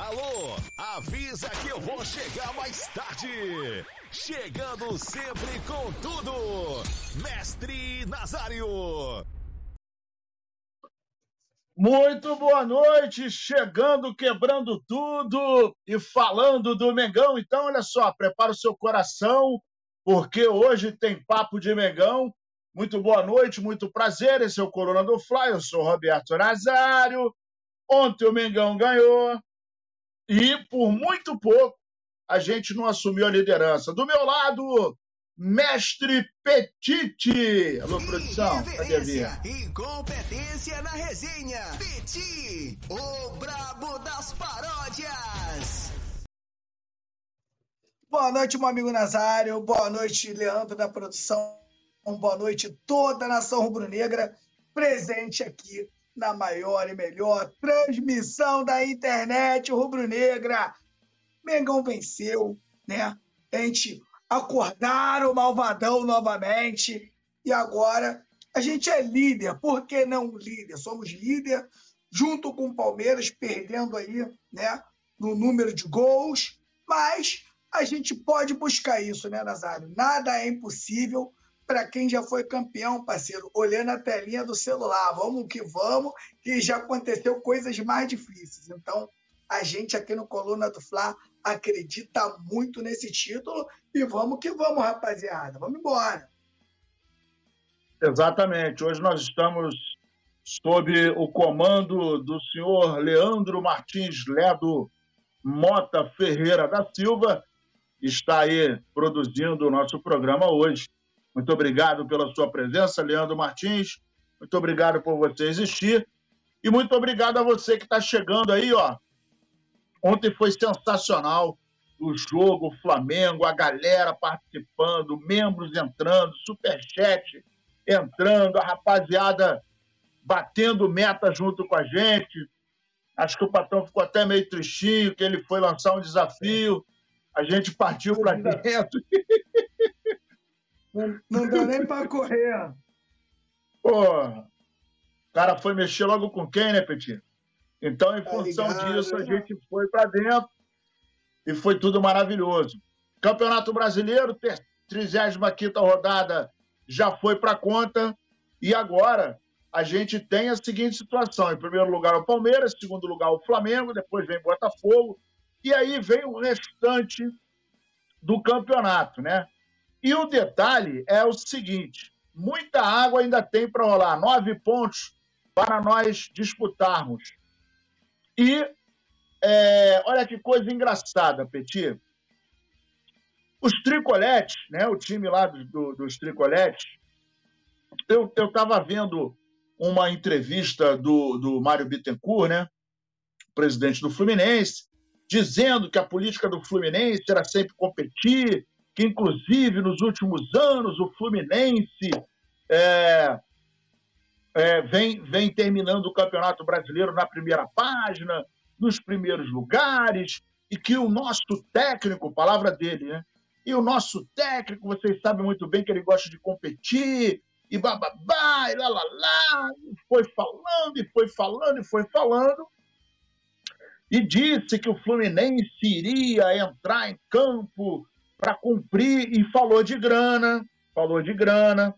Alô, avisa que eu vou chegar mais tarde. Chegando sempre com tudo. Mestre Nazário. Muito boa noite, chegando, quebrando tudo e falando do Mengão. Então, olha só, prepara o seu coração, porque hoje tem papo de Mengão. Muito boa noite, muito prazer. Esse é o Corona do Fly. Eu sou Roberto Nazário. Ontem o Mengão ganhou e por muito pouco a gente não assumiu a liderança. Do meu lado, Mestre Petite. Alô, produção. Cadê a minha? E competência na resenha. Petit, o brabo das paródias. Boa noite, meu amigo Nazário. Boa noite, Leandro da produção. Boa noite, toda a nação rubro-negra presente aqui na maior e melhor transmissão da internet rubro-negra. Mengão venceu, né? A gente acordaram o malvadão novamente e agora a gente é líder. Por que não líder? Somos líder junto com o Palmeiras, perdendo aí, né, no número de gols, mas a gente pode buscar isso, né, Nazário? Nada é impossível para quem já foi campeão, parceiro, olhando a telinha do celular. Vamos que vamos, que já aconteceu coisas mais difíceis. Então, a gente aqui no Coluna do Fla acredita muito nesse título e vamos que vamos, rapaziada. Vamos embora. Exatamente. Hoje nós estamos sob o comando do senhor Leandro Martins Ledo Mota Ferreira da Silva, está aí produzindo o nosso programa hoje. Muito obrigado pela sua presença, Leandro Martins. Muito obrigado por você existir. E muito obrigado a você que está chegando aí, ó. Ontem foi sensacional o jogo, o Flamengo, a galera participando, membros entrando, superchat entrando, a rapaziada batendo meta junto com a gente. Acho que o patrão ficou até meio tristinho, que ele foi lançar um desafio. A gente partiu para dentro. Não, não deu nem para correr. Pô, o cara foi mexer logo com quem, né, Petit? Então, em tá função ligado, disso, a gente foi para dentro e foi tudo maravilhoso. Campeonato Brasileiro, 35 rodada já foi para conta e agora a gente tem a seguinte situação: em primeiro lugar o Palmeiras, em segundo lugar o Flamengo, depois vem Botafogo e aí vem o restante do campeonato, né? E o detalhe é o seguinte: muita água ainda tem para rolar, nove pontos para nós disputarmos. E é, olha que coisa engraçada, Petit. Os tricoletes, né, o time lá do, do, dos tricoletes, eu estava vendo uma entrevista do, do Mário Bittencourt, né, presidente do Fluminense, dizendo que a política do Fluminense era sempre competir, que inclusive nos últimos anos o Fluminense é, é, vem, vem terminando o Campeonato Brasileiro na primeira página, nos primeiros lugares, e que o nosso técnico, palavra dele, né? E o nosso técnico, vocês sabem muito bem que ele gosta de competir, e bababá, e lá, lá, lá, e foi falando, e foi falando, e foi falando, e disse que o Fluminense iria entrar em campo para cumprir e falou de grana, falou de grana,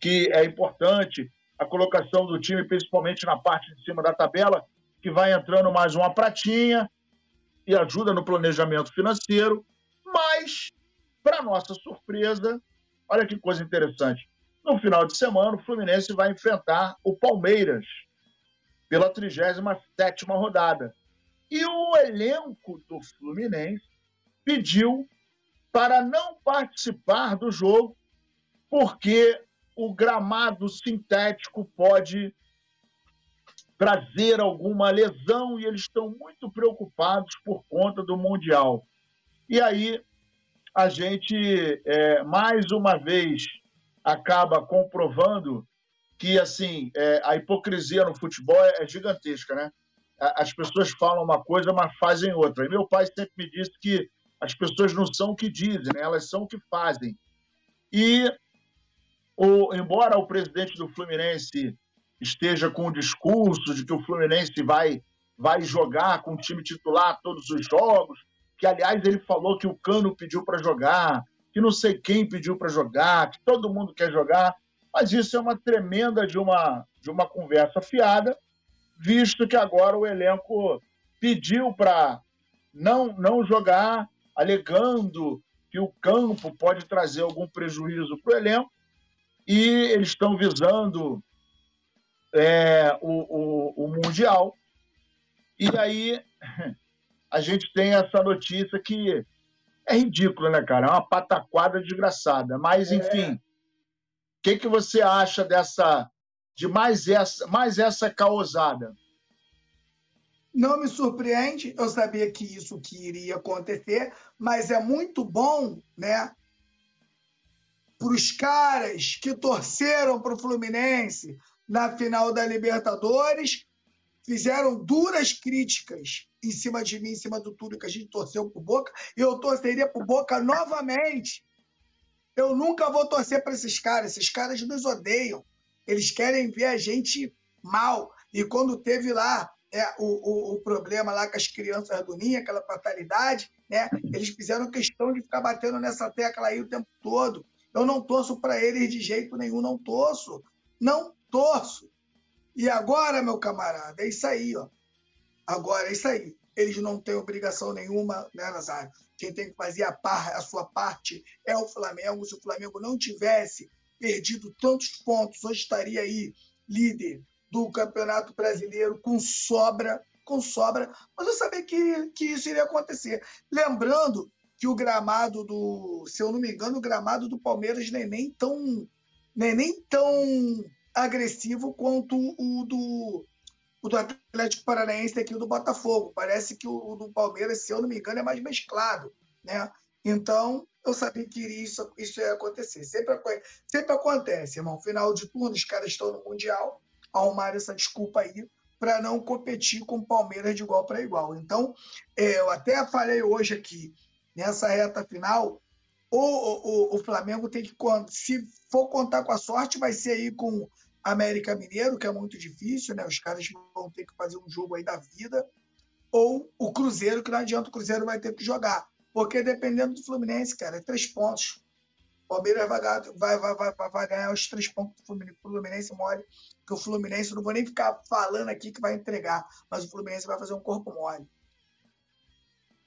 que é importante a colocação do time, principalmente na parte de cima da tabela, que vai entrando mais uma pratinha e ajuda no planejamento financeiro, mas, para nossa surpresa, olha que coisa interessante. No final de semana, o Fluminense vai enfrentar o Palmeiras pela 37 rodada. E o elenco do Fluminense pediu para não participar do jogo, porque o gramado sintético pode trazer alguma lesão e eles estão muito preocupados por conta do Mundial. E aí a gente, é, mais uma vez, acaba comprovando que assim é, a hipocrisia no futebol é, gigantesca, né? As pessoas falam uma coisa, mas fazem outra. E meu pai sempre me disse que as pessoas não são o que dizem, né? elas são o que fazem. E, o, embora o presidente do Fluminense esteja com o discurso de que o Fluminense vai vai jogar com o time titular todos os jogos, que aliás ele falou que o Cano pediu para jogar, que não sei quem pediu para jogar, que todo mundo quer jogar, mas isso é uma tremenda de uma, de uma conversa fiada, visto que agora o elenco pediu para não, não jogar, alegando que o campo pode trazer algum prejuízo para o elenco, e eles estão visando é, o, o, o Mundial. E aí a gente tem essa notícia que é ridícula, né, cara? É uma pataquada desgraçada. Mas, é. enfim, o é. que, que você acha dessa. de mais essa, mais essa causada? Não me surpreende, eu sabia que isso que iria acontecer, mas é muito bom, né? Para os caras que torceram para o Fluminense na final da Libertadores, fizeram duras críticas em cima de mim, em cima do tudo que a gente torceu por Boca, e eu torceria por Boca novamente. Eu nunca vou torcer para esses caras, esses caras nos odeiam. Eles querem ver a gente mal. E quando teve lá é, o, o, o, problema lá com as crianças do Ninho, aquela fatalidade, né? Eles fizeram questão de ficar batendo nessa tecla aí o tempo todo. Eu não torço para eles de jeito nenhum, não torço. Não torço. E agora, meu camarada, é isso aí, ó. Agora é isso aí. Eles não têm obrigação nenhuma, né, Nazário? Quem tem que fazer a, par, a sua parte é o Flamengo. Se o Flamengo não tivesse perdido tantos pontos, hoje estaria aí líder do Campeonato Brasileiro com sobra, com sobra, mas eu sabia que, que isso iria acontecer. Lembrando que o gramado do, se eu não me engano, o gramado do Palmeiras nem, nem tão nem, nem tão agressivo quanto o do, o do Atlético Paranaense aqui o do Botafogo. Parece que o, o, do Palmeiras, se eu não me engano, é mais mesclado, né? Então, eu sabia que isso, isso ia acontecer. Sempre, sempre acontece, irmão. Final de turno, os caras estão no Mundial, arrumaram essa desculpa aí para não competir com o Palmeiras de igual para igual. Então, é, eu até falei hoje aqui, nessa reta final, o, o, o, Flamengo tem que, se for contar com a sorte, vai ser aí com América Mineiro, que é muito difícil, né? Os caras vão ter que fazer um jogo aí da vida, ou o Cruzeiro, que não adianta, o Cruzeiro vai ter que jogar. Porque dependendo do Fluminense, cara, é três pontos. O Palmeiras vai, vai, vai, vai, ganhar os três pontos do Fluminense, Fluminense mole, que o Fluminense, não vou nem ficar falando aqui que vai entregar, mas o Fluminense vai fazer um corpo mole.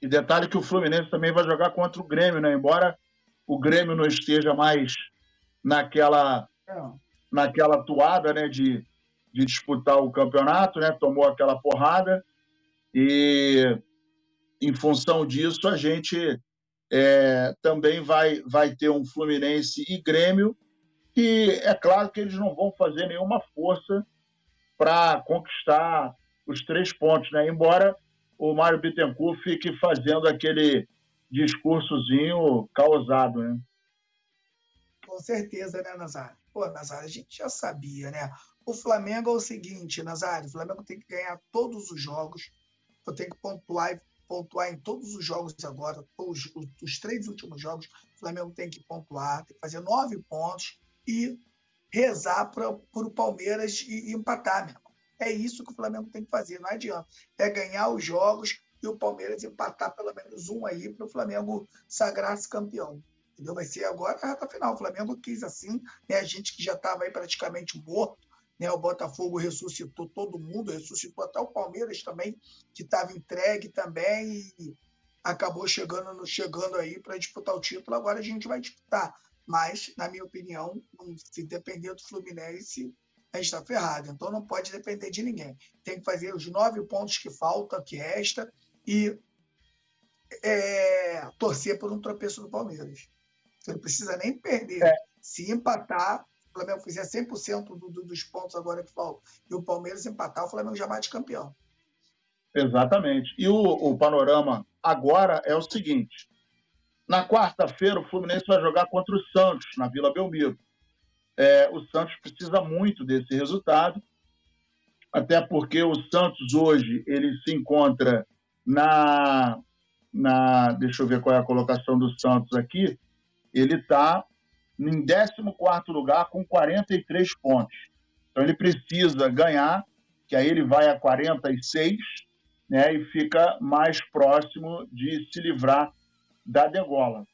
E detalhe que o Fluminense também vai jogar contra o Grêmio, né? Embora o Grêmio não esteja mais naquela, é. naquela toada né, de, de disputar o campeonato, né? Tomou aquela porrada e em função disso a gente é, também vai, vai ter um Fluminense e Grêmio, que é claro que eles não vão fazer nenhuma força para conquistar os três pontos, né? Embora o Mário Bittencourt fique fazendo aquele discursozinho causado, né? Com certeza, né, Nazário? Pô, Nazário, a gente já sabia, né? O Flamengo é o seguinte, Nazário, o Flamengo tem que ganhar todos os jogos, eu tenho que pontuar pontuar em todos os jogos agora, os, os três últimos jogos, o Flamengo tem que pontuar, tem que fazer nove pontos e rezar para o Palmeiras e, e empatar, meu irmão. É isso que o Flamengo tem que fazer, não adianta. É ganhar os jogos e o Palmeiras empatar pelo menos um aí para o Flamengo sagrar-se campeão. Entendeu? Vai ser agora a reta final. O Flamengo quis assim, né? a gente que já estava aí praticamente morto, né? O Botafogo ressuscitou todo mundo, ressuscitou até o Palmeiras também, que estava entregue também e acabou chegando, chegando aí para disputar o título. Agora a gente vai disputar. Mas, na minha opinião, se depender do Fluminense, a gente está ferrado. Então não pode depender de ninguém. Tem que fazer os nove pontos que faltam, que resta, e é, torcer por um tropeço do Palmeiras. Você não precisa nem perder. É. Se empatar, o Flamengo fizer 100% do, do, dos pontos agora que faltam e o Palmeiras empatar, o Flamengo já bate campeão. Exatamente. E o, o panorama agora é o seguinte: na quarta-feira, o Fluminense vai jogar contra o Santos, na Vila Belmiro. É, o Santos precisa muito desse resultado, até porque o Santos hoje ele se encontra na, na. Deixa eu ver qual é a colocação do Santos aqui. Ele está em 14 lugar com 43 pontos. Então ele precisa ganhar, que aí ele vai a 46 né, e fica mais próximo de se livrar da degola.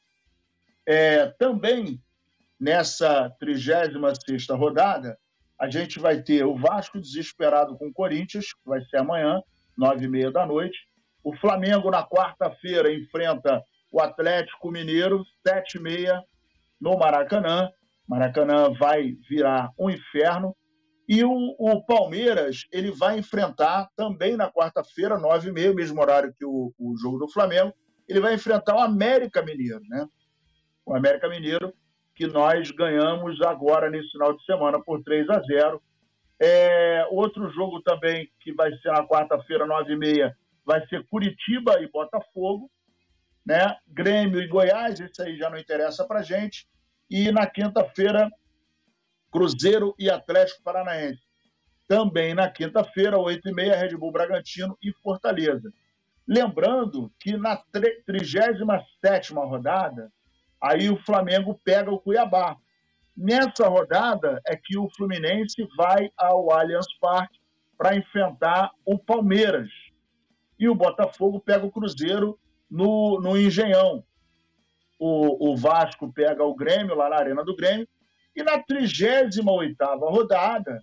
É, também nessa 36 rodada, a gente vai ter o Vasco desesperado com o Corinthians, que vai ser amanhã, nove e meia da noite. O Flamengo, na quarta-feira, enfrenta o Atlético Mineiro, sete e meia, no Maracanã. Maracanã vai virar um inferno. E o, o Palmeiras ele vai enfrentar também na quarta-feira, nove e meia, mesmo horário que o, o jogo do Flamengo, ele vai enfrentar o América Mineiro, né? O América Mineiro que nós ganhamos agora nesse final de semana por 3 a 0. É, outro jogo também que vai ser na quarta-feira, 9h30, vai ser Curitiba e Botafogo, né? Grêmio e Goiás, esse aí já não interessa para gente. E na quinta-feira, Cruzeiro e Atlético Paranaense. Também na quinta-feira, 8h30, Red Bull Bragantino e Fortaleza. Lembrando que na 37 rodada, Aí o Flamengo pega o Cuiabá. Nessa rodada é que o Fluminense vai ao Allianz Parque para enfrentar o Palmeiras. E o Botafogo pega o Cruzeiro no, no Engenhão. O, o Vasco pega o Grêmio lá na Arena do Grêmio. E na 38 rodada,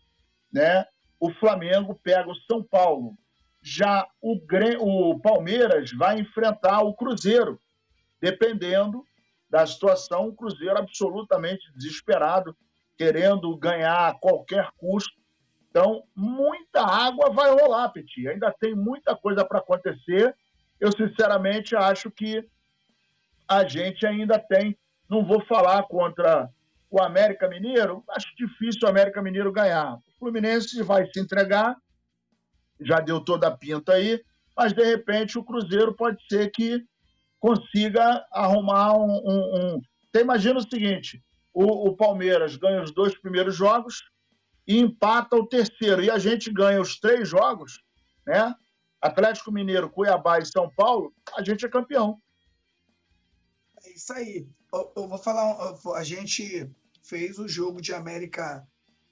né, o Flamengo pega o São Paulo. Já o, o Palmeiras vai enfrentar o Cruzeiro, dependendo da situação, o Cruzeiro absolutamente desesperado, querendo ganhar a qualquer custo. Então, muita água vai rolar, Petit. Ainda tem muita coisa para acontecer. Eu, sinceramente, acho que a gente ainda tem. Não vou falar contra o América Mineiro, acho difícil o América Mineiro ganhar. O Fluminense vai se entregar, já deu toda a pinta aí, mas de repente o Cruzeiro pode ser que consiga arrumar um. um, um... Você imagina o seguinte: o, o, Palmeiras ganha os dois primeiros jogos e empata o terceiro, e a gente ganha os três jogos, né? Atlético Mineiro, Cuiabá e São Paulo, a gente é campeão. É isso aí. Eu, eu vou falar, a gente fez o jogo de América,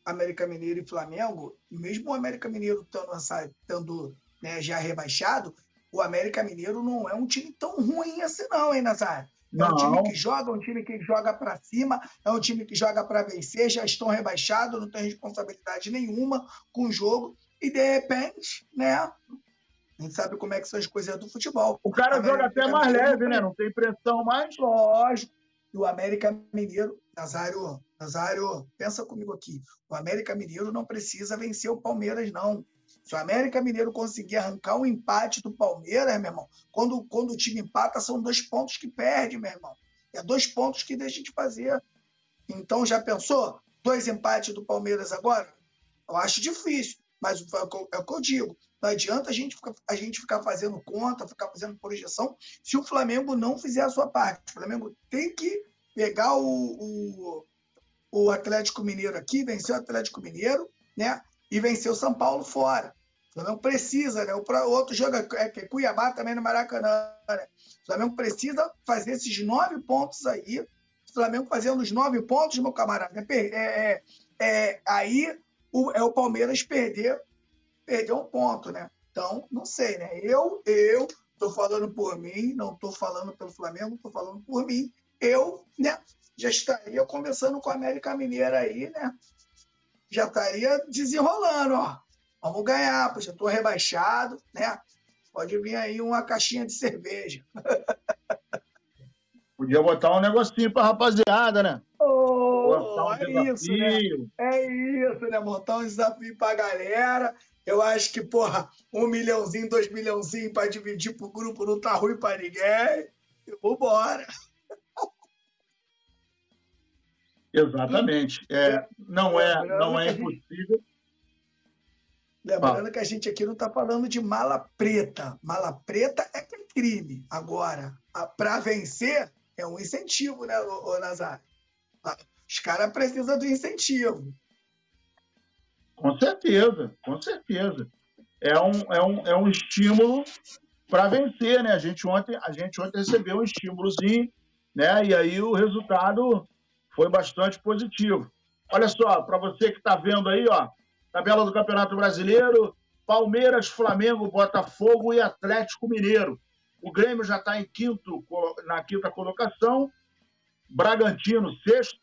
América Mineiro e Flamengo, mesmo o América Mineiro estando, estando né, já rebaixado, o América Mineiro não é um time tão ruim assim, não, hein, Nazário? É um time que joga, é um time que joga para cima, é um time que joga para vencer, já estão rebaixados, não tem responsabilidade nenhuma com o jogo, e de repente, né? A gente sabe como é que são as coisas do futebol. O cara joga até mais leve, né? Não tem pressão mais. Lógico. E o América Mineiro, Nazário, Nazário, pensa comigo aqui. O América Mineiro não precisa vencer o Palmeiras, não. Se o América Mineiro conseguir arrancar um empate do Palmeiras, meu irmão, quando, quando o time empata, são dois pontos que perde, meu irmão. É dois pontos que deixa de fazer. Então, já pensou? Dois empates do Palmeiras agora? Eu acho difícil, mas é o que eu digo. Não adianta a gente, ficar, a gente ficar fazendo conta, ficar fazendo projeção, se o Flamengo não fizer a sua parte. O Flamengo tem que pegar o, o, o Atlético Mineiro aqui, vencer o Atlético Mineiro, né? e venceu o São Paulo fora. O Flamengo precisa, né? O outro jogo é, é Cuiabá também no Maracanã. Né? O Flamengo precisa fazer esses nove pontos aí. O Flamengo fazendo os nove pontos, meu camarada, é, é, é, aí o, é o Palmeiras perder, perder um ponto, né? Então, não sei, né? Eu, eu tô falando por mim, não tô falando pelo Flamengo, tô falando por mim. Eu, né, já estaria conversando com a América Mineira aí, né? já estaria desenrolando, ó. Vamos ganhar, pois eu estou rebaixado, né? Pode vir aí uma caixinha de cerveja. Podia botar um negocinho pra rapaziada, né? Oh, um é isso, né? É isso, né? Montar um desafio pra galera. Eu acho que, porra, um milhãozinho, dois milhãozinhos pra dividir pro grupo não tá ruim pra ninguém. Vambora. Exatamente. É, não é, não é impossível. Lembrando ah. que a gente aqui não está falando de mala preta. Mala preta é crime. Agora, para vencer, é um incentivo, né, ô, Nazário? Ah, os caras precisam do incentivo. Com certeza, com certeza. É um, é um, é um estímulo para vencer, né? A gente, ontem, a gente ontem recebeu um estímulozinho, né? E aí o resultado foi bastante positivo. Olha só, para você que está vendo aí, ó, tabela do Campeonato Brasileiro, Palmeiras, Flamengo, Botafogo e Atlético Mineiro. O Grêmio já está em quinto, na quinta colocação. Bragantino, sexto,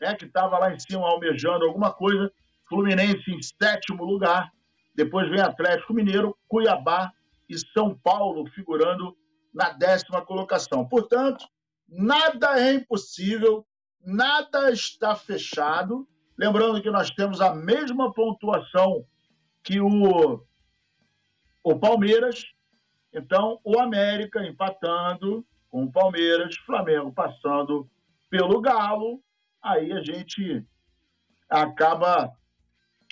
né, que estava lá em cima almejando alguma coisa. Fluminense em sétimo lugar. Depois vem Atlético Mineiro, Cuiabá e São Paulo figurando na décima colocação. Portanto, nada é impossível, nada está fechado. Lembrando que nós temos a mesma pontuação que o, o Palmeiras. Então, o América empatando com o Palmeiras, Flamengo passando pelo Galo. Aí a gente acaba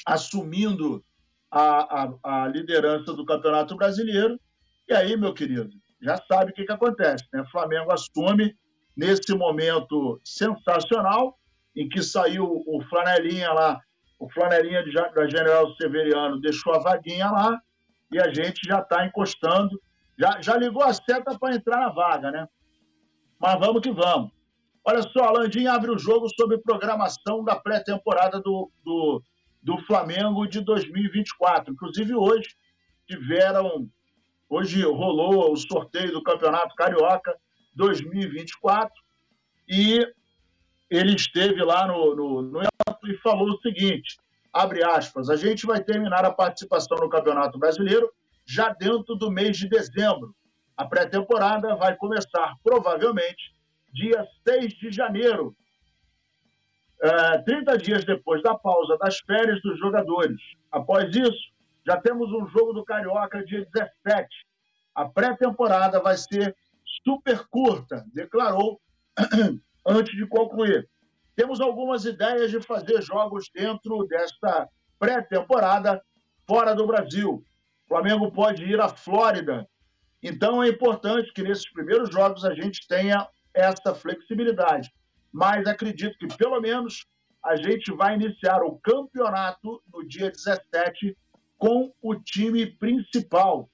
assumindo a, a, a liderança do Campeonato Brasileiro. E aí, meu querido, já sabe o que, que acontece, né? O Flamengo assume nesse momento sensacional em que saiu o Flanelinha lá, o Flanelinha de, da General Severiano deixou a vaguinha lá e a gente já está encostando, já, já ligou a seta para entrar na vaga, né? Mas vamos que vamos. Olha só, Landim abre o jogo sobre programação da pré-temporada do, do, do Flamengo de 2024. Inclusive, hoje tiveram. Hoje rolou o sorteio do Campeonato Carioca 2024 e ele esteve lá no, no, no e falou o seguinte: abre aspas, a gente vai terminar a participação no Campeonato Brasileiro já dentro do mês de dezembro. A pré-temporada vai começar provavelmente dia 6 de janeiro, é, 30 dias depois da pausa das férias dos jogadores. Após isso, já temos um jogo do Carioca dia 17. A pré-temporada vai ser super curta, declarou antes de concluir. Temos algumas ideias de fazer jogos dentro desta pré-temporada fora do Brasil. O Flamengo pode ir à Flórida. Então é importante que nesses primeiros jogos a gente tenha essa flexibilidade. Mas acredito que pelo menos a gente vai iniciar o campeonato no dia 17 com o time principal.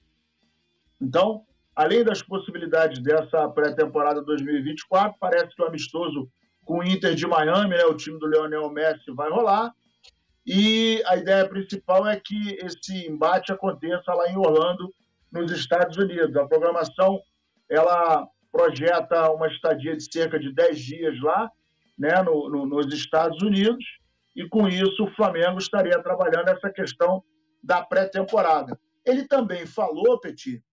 Então, além das possibilidades dessa pré-temporada 2024, parece que o amistoso com o Inter de Miami, né, o time do Leonel Messi, vai rolar. E a ideia principal é que esse embate aconteça lá em Orlando, nos Estados Unidos. A programação ela projeta uma estadia de cerca de 10 dias lá, né, no, no, nos Estados Unidos, e com isso o Flamengo estaria trabalhando essa questão da pré-temporada. Ele também falou, Petit,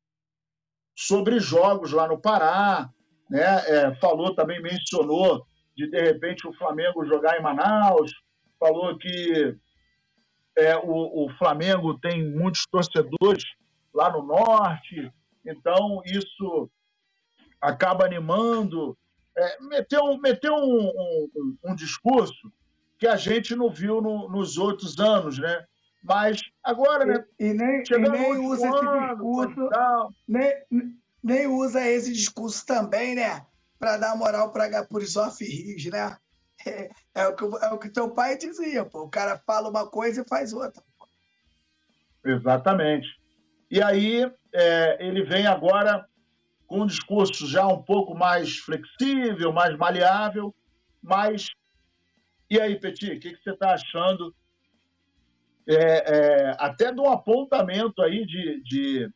sobre jogos lá no Pará, né? É, falou também, mencionou de de repente o Flamengo jogar em Manaus, falou que é, o, o Flamengo tem muitos torcedores lá no norte, então isso acaba animando. É, meteu meteu um, um, um, discurso que a gente não viu no, nos outros anos, né? Mas agora, né? E, e nem, e nem usa esse discurso, nem, nem usa esse discurso também, né? Para dar moral para e Rios, né? É, é, o que, é o que teu pai dizia, pô. O cara fala uma coisa e faz outra. Exatamente. E aí é, ele vem agora com um discurso já um pouco mais flexível, mais maleável, mas e aí, Petit, o que, que, você está achando é, é, até do apontamento aí de, de,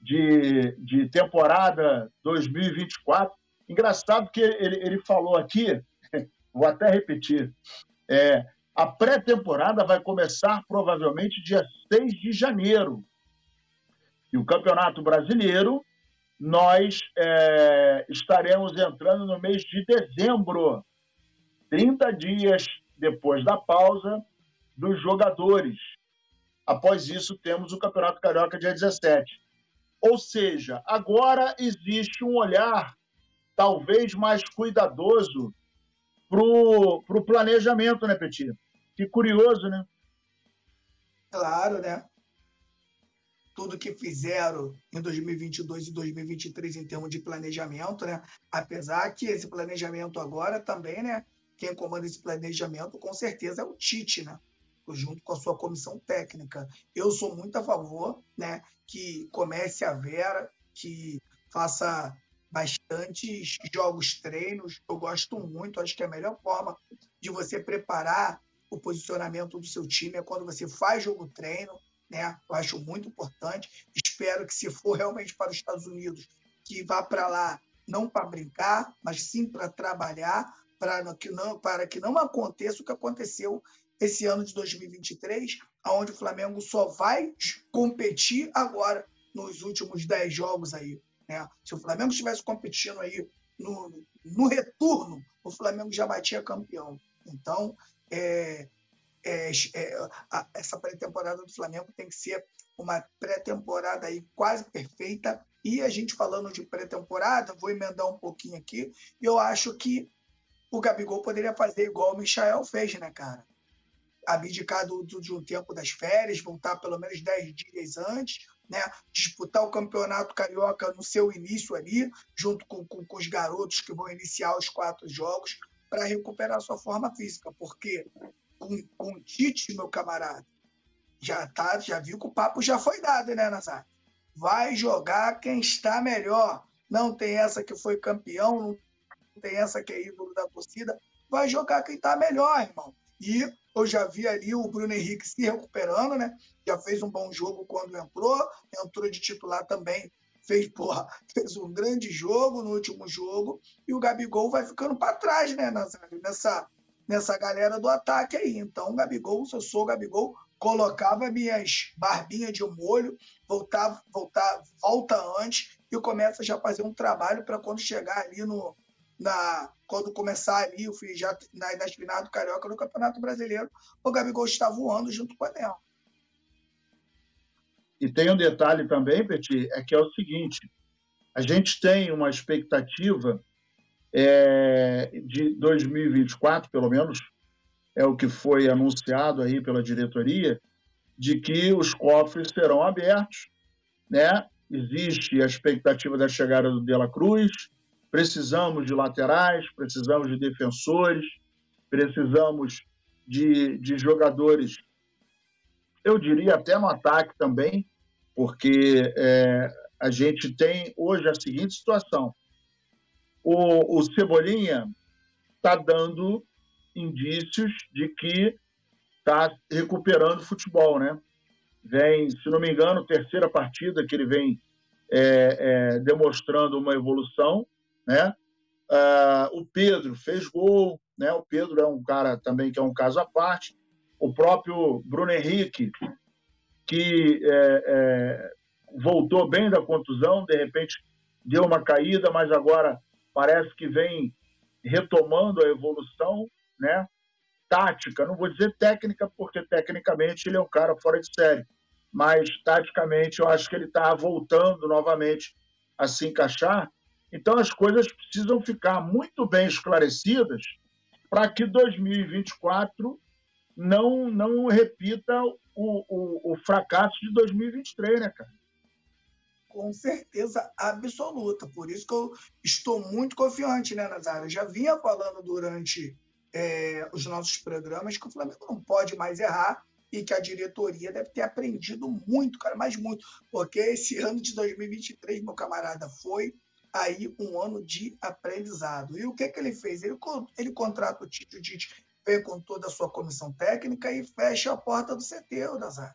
de, de, temporada 2024? Engraçado que ele, ele falou aqui, vou até repetir, é, a pré-temporada vai começar provavelmente dia 6 de janeiro. E o Campeonato Brasileiro nós é, estaremos entrando no mês de dezembro, 30 dias depois da pausa dos jogadores. Após isso, temos o Campeonato Carioca dia 17. Ou seja, agora existe um olhar talvez mais cuidadoso para o planejamento, né, Petit? Que curioso, né? Claro, né? tudo que fizeram em 2022 e 2023 em termos de planejamento, né? Apesar que esse planejamento agora também, né? Quem comanda esse planejamento com certeza é o Tite, né? Junto com a sua comissão técnica. Eu sou muito a favor, né? Que comece a Vera, que faça bastante jogos treinos. Eu gosto muito, acho que é a melhor forma de você preparar o posicionamento do seu time é quando você faz jogo treino, né? Eu acho muito importante. Espero que, se for realmente para os Estados Unidos, que vá para lá não para brincar, mas sim para trabalhar, para que, não, para que não aconteça o que aconteceu esse ano de 2023, onde o Flamengo só vai competir agora nos últimos 10 jogos aí. Né? Se o Flamengo estivesse competindo aí no, no retorno, o Flamengo já batia campeão. Então, é, é, é, a, essa pré-temporada do Flamengo tem que ser uma pré-temporada aí quase perfeita. E a gente falando de pré-temporada, vou emendar um pouquinho aqui. Eu acho que o Gabigol poderia fazer igual o Michael fez, né, cara? Abdicar do, do, de um tempo das férias, voltar pelo menos 10 dias antes, né? disputar o campeonato carioca no seu início ali, junto com, com, com os garotos que vão iniciar os quatro jogos, para recuperar sua forma física. Porque com, com o Tite, meu camarada, já tá, já viu que o papo já foi dado, né, Nazar? Vai jogar quem está melhor. Não tem essa que foi campeão, não tem essa que é ídolo da torcida. Vai jogar quem está melhor, irmão. E eu já vi ali o Bruno Henrique se recuperando, né? Já fez um bom jogo quando entrou, entrou de titular também, fez, porra, fez um grande jogo no último jogo, e o Gabigol vai ficando para trás, né, nessa, nessa galera do ataque aí. Então, o Gabigol, se eu sou o Gabigol, colocava minhas barbinhas de molho, voltava, voltava, volta antes e começa já a fazer um trabalho para quando chegar ali no na quando começar ali o já na, nas finais do Carioca no Campeonato Brasileiro, o Gabigol está voando junto com o Anel. E tem um detalhe também, Petit, é que é o seguinte: a gente tem uma expectativa é, de 2024, pelo menos é o que foi anunciado aí pela diretoria, de que os cofres serão abertos, né? Existe a expectativa da chegada do De La Cruz, precisamos de laterais, precisamos de defensores, precisamos de, de jogadores, eu diria até no ataque também, porque é, a gente tem hoje a seguinte situação: o, o Cebolinha está dando indícios de que está recuperando o futebol, né? Vem, se não me engano, terceira partida que ele vem é, é, demonstrando uma evolução, né? Ah, o Pedro fez gol, né? O Pedro é um cara também que é um caso à parte. O próprio Bruno Henrique, que é, é voltou bem da contusão, de repente deu uma caída, mas agora parece que vem retomando a evolução, né? Tática, não vou dizer técnica, porque tecnicamente ele é um cara fora de série, mas taticamente eu acho que ele está voltando novamente a se encaixar. Então as coisas precisam ficar muito bem esclarecidas para que 2024 não, não repita o, o, o fracasso de 2023, né, cara? com certeza absoluta. Por isso que eu estou muito confiante, né, Nazário? Eu já vinha falando durante é, os nossos programas que o Flamengo não pode mais errar e que a diretoria deve ter aprendido muito, cara, mas muito, porque esse ano de 2023, meu camarada, foi aí um ano de aprendizado. E o que, que ele fez? Ele, ele contrata o Tite, o Tite vem com toda a sua comissão técnica e fecha a porta do CT, o Nazário.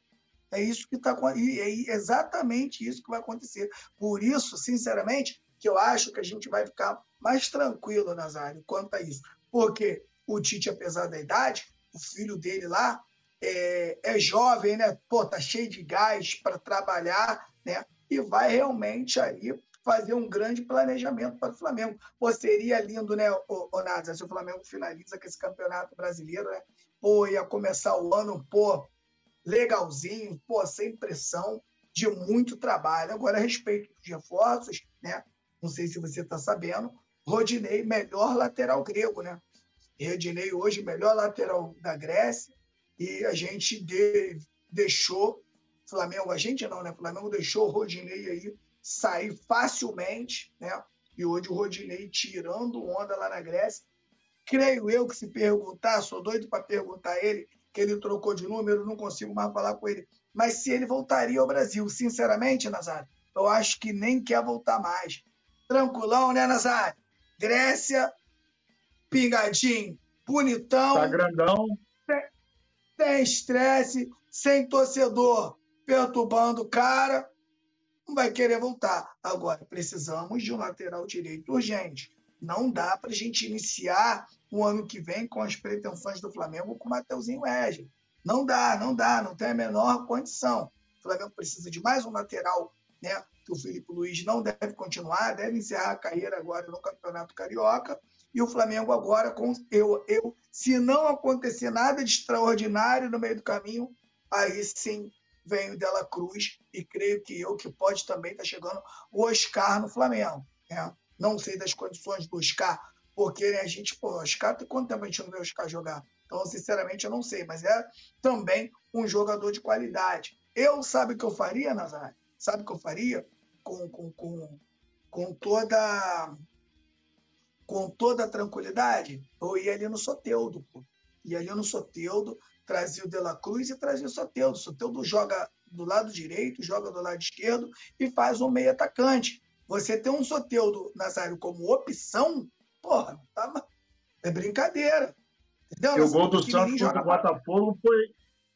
É isso que está é exatamente isso que vai acontecer. Por isso, sinceramente, que eu acho que a gente vai ficar mais tranquilo, Nazário, quanto a isso. Porque o Tite, apesar da idade, o filho dele lá é, é jovem, né? Pô, tá cheio de gás para trabalhar, né? E vai realmente aí fazer um grande planejamento para o Flamengo. Pô, seria lindo, né, o, o Nasa, se o Flamengo finaliza com esse campeonato brasileiro, né? Pô, ia começar o ano, pô, legalzinho, pô, sem pressão, de muito trabalho. Agora, a respeito dos reforços, né? Não sei se você está sabendo, Rodinei, melhor lateral grego, né? Rodinei hoje, melhor lateral da Grécia, e a gente de, deixou, Flamengo, a gente não, né? Flamengo deixou o Rodinei aí sair facilmente, né? E hoje o Rodinei tirando onda lá na Grécia. Creio eu que se perguntar, sou doido para perguntar a ele, que ele trocou de número, não consigo mais falar com ele. Mas se ele voltaria ao Brasil, sinceramente, Nazário, eu acho que nem quer voltar mais. Tranquilão, né, Nazário? Grécia, pingadinho, bonitão. Tá grandão. Sem estresse, sem torcedor perturbando o cara, não vai querer voltar. Agora, precisamos de um lateral direito urgente. Não dá para a gente iniciar o ano que vem com as pretensões do Flamengo com o Mateuzinho Wesley. Não dá, não dá, não tem a menor condição. O Flamengo precisa de mais um lateral, né? Que o Felipe Luiz não deve continuar, deve encerrar a carreira agora no Campeonato Carioca. E o Flamengo agora, com eu, eu, se não acontecer nada de extraordinário no meio do caminho, aí sim vem o Dela Cruz e creio que eu que pode também estar tá chegando o Oscar no Flamengo. Né? Não sei das condições do Oscar, porque né, a gente, pô, Oscar, tem quanto tempo a gente não vê o Oscar jogar? Então, sinceramente, eu não sei, mas é também um jogador de qualidade. Eu sabe o que eu faria, Nazário? Sabe o que eu faria? Com, com, com, com toda com toda tranquilidade, eu ia ali no Soteudo, pô. Ia ali no Soteudo, trazia o De La Cruz e trazia o Soteudo. O Soteudo joga do lado direito, joga do lado esquerdo e faz um meio atacante. Você ter um Soteudo, Nazário, como opção, porra, tá, é brincadeira. Entendeu? o gol do Santos contra o Botafogo foi,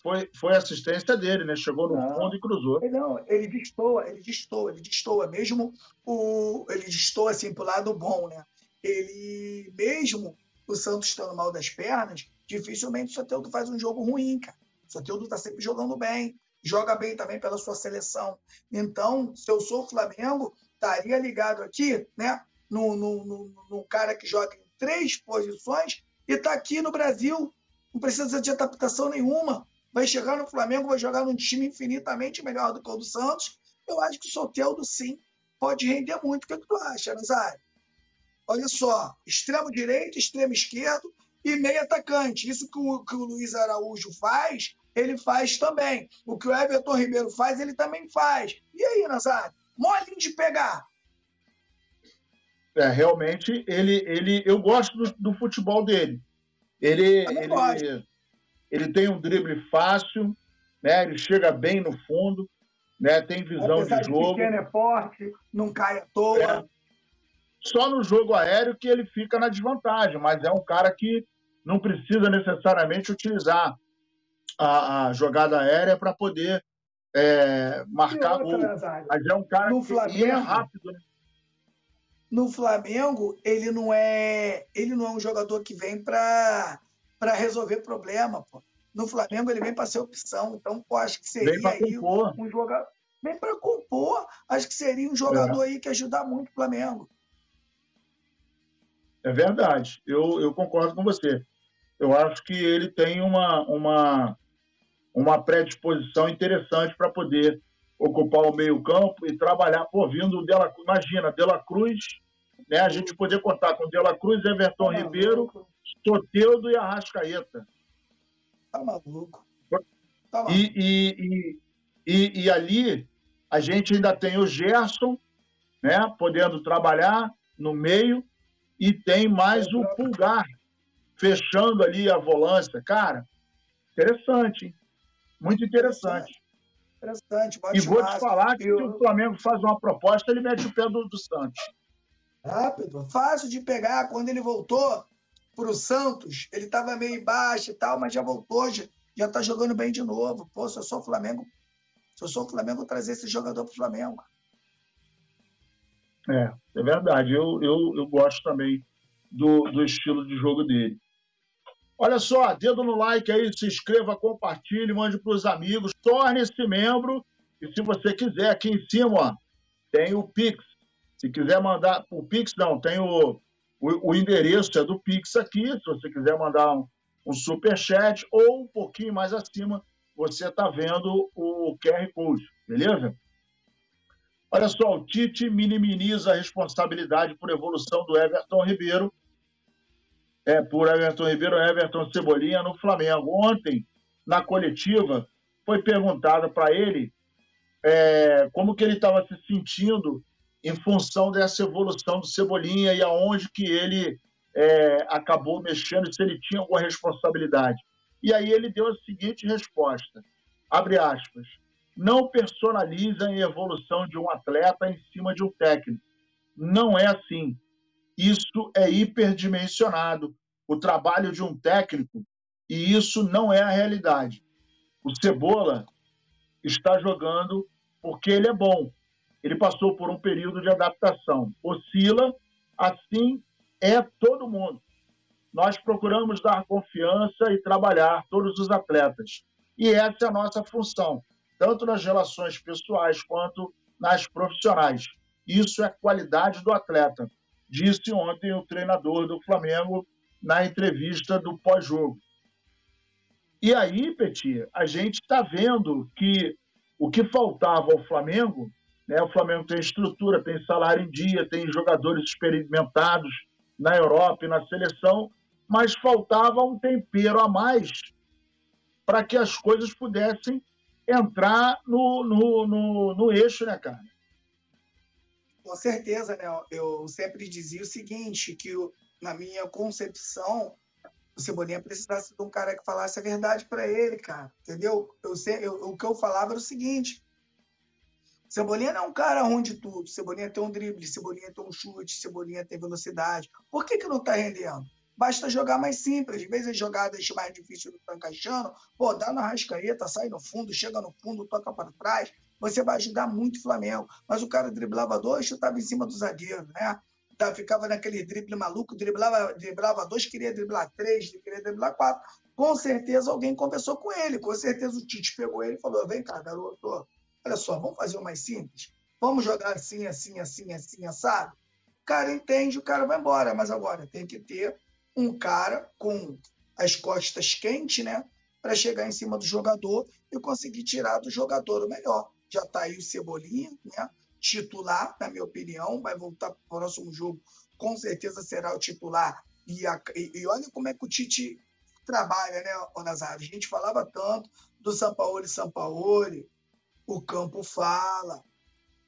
foi, foi assistência dele, né? Chegou no não, fundo e cruzou. Não, ele destoa, ele destoa, ele destoa. Mesmo o, ele destoa assim pro lado bom, né? Ele, mesmo o Santos estando mal das pernas, dificilmente o Soteldo faz um jogo ruim, cara. O Soteldo tá sempre jogando bem, joga bem também pela sua seleção. Então, se eu sou o Flamengo, estaria ligado aqui, né? No, no, no, no cara que joga em três posições e está aqui no Brasil. Não precisa de adaptação nenhuma. Vai chegar no Flamengo, vai jogar num time infinitamente melhor do que o do Santos. Eu acho que o Soteldo, sim, pode render muito. O que, é que tu acha, Nazário? Olha só, extremo direito, extremo esquerdo e meio atacante. Isso que o, que o Luiz Araújo faz, ele faz também. O que o Everton Ribeiro faz, ele também faz. E aí, Nazário? Molinho de pegar. É, realmente, ele, ele, eu gosto do, do futebol dele. Ele, ele, ele tem um drible fácil, né? ele chega bem no fundo, né? tem visão Apesar de jogo. Pequeno é forte, não cai à toa. É. Só no jogo aéreo que ele fica na desvantagem, mas é um cara que não precisa necessariamente utilizar a, a jogada aérea para poder é, marcar outra, gol. Mas é um cara no que Flamengo, é rápido. Né? no Flamengo, ele não é, ele não é um jogador que vem para resolver problema, pô. No Flamengo ele vem para ser opção, então pô, acho que seria aí um jogador vem para compor, acho que seria um jogador é. aí que ajudar muito o Flamengo. É verdade, eu, eu concordo com você. Eu acho que ele tem uma, uma, uma predisposição interessante para poder ocupar o meio-campo e trabalhar, pô, vindo dela, imagina, Dela Cruz, né? A gente poder contar com Dela Cruz, Everton tá Ribeiro, Soteudo e Arrascaeta. Tá maluco. Tá maluco. E, e, e, e, ali a gente ainda tem o Gerson, né? Podendo trabalhar no meio e tem mais o Pulgar fechando ali a volância. Cara, interessante, hein? Muito interessante. Interessante. E vou te falar que eu... se o Flamengo faz uma proposta, ele mete o pé do, do Santos. Rápido, fácil de pegar. Quando ele voltou para o Santos, ele estava meio embaixo e tal, mas já voltou, já, já tá jogando bem de novo. Pô, se eu sou o Flamengo, se eu sou o Flamengo, trazer esse jogador para o Flamengo. É, é verdade. Eu, eu, eu gosto também do, do estilo de jogo dele. Olha só, dedo no like aí, se inscreva, compartilhe, mande para os amigos, torne-se membro. E se você quiser, aqui em cima ó, tem o Pix. Se quiser mandar o Pix, não, tem o, o, o endereço é do Pix aqui. Se você quiser mandar um, um super chat ou um pouquinho mais acima, você está vendo o QR Code, beleza? Olha só, o Tite minimiza a responsabilidade por evolução do Everton Ribeiro é, por Everton Ribeiro, Everton Cebolinha no Flamengo. Ontem, na coletiva, foi perguntada para ele é, como que ele estava se sentindo em função dessa evolução do Cebolinha e aonde que ele é, acabou mexendo, se ele tinha alguma responsabilidade. E aí ele deu a seguinte resposta, abre aspas, não personalizem a evolução de um atleta em cima de um técnico. Não é assim isso é hiperdimensionado, o trabalho de um técnico, e isso não é a realidade. O Cebola está jogando porque ele é bom. Ele passou por um período de adaptação. Oscila, assim é todo mundo. Nós procuramos dar confiança e trabalhar todos os atletas. E essa é a nossa função, tanto nas relações pessoais quanto nas profissionais. Isso é qualidade do atleta, disse ontem o treinador do Flamengo na entrevista do pós-jogo. E aí, Petit, a gente está vendo que o que faltava ao Flamengo, né, o Flamengo tem estrutura, tem salário em dia, tem jogadores experimentados na Europa e na seleção, mas faltava um tempero a mais para que as coisas pudessem entrar no, no, no, no eixo, né, cara? Com certeza, né? Eu sempre dizia o seguinte, que na minha concepção, o Cebolinha precisasse de um cara que falasse a verdade para ele, cara. Entendeu? Eu, eu, o que eu falava era o seguinte: Cebolinha não é um cara ruim de tudo. Cebolinha tem um drible, Cebolinha tem um chute, Cebolinha tem velocidade. Por que, que não tá rendendo? Basta jogar mais simples. Às vezes as jogadas mais difíceis não estão encaixando. Pô, dá na rascaeta, sai no fundo, chega no fundo, toca para trás. Você vai ajudar muito o Flamengo. Mas o cara driblava dois, chutava em cima do zagueiro, né? Tá, ficava naquele drible maluco, driblava, driblava dois, queria driblar três, queria driblar quatro. Com certeza alguém conversou com ele, com certeza o Tite pegou ele e falou: vem cá, garoto, olha só, vamos fazer o mais simples? Vamos jogar assim, assim, assim, assim, assado? O cara entende, o cara vai embora, mas agora tem que ter um cara com as costas quentes, né? Para chegar em cima do jogador e conseguir tirar do jogador o melhor. Já está aí o Cebolinha, né? titular, na minha opinião, vai voltar para o próximo jogo, com certeza será o titular. E, a, e, e, olha como é que o Tite trabalha, né, o Nazário? A gente falava tanto do Sampaoli Sampaoli, o campo fala,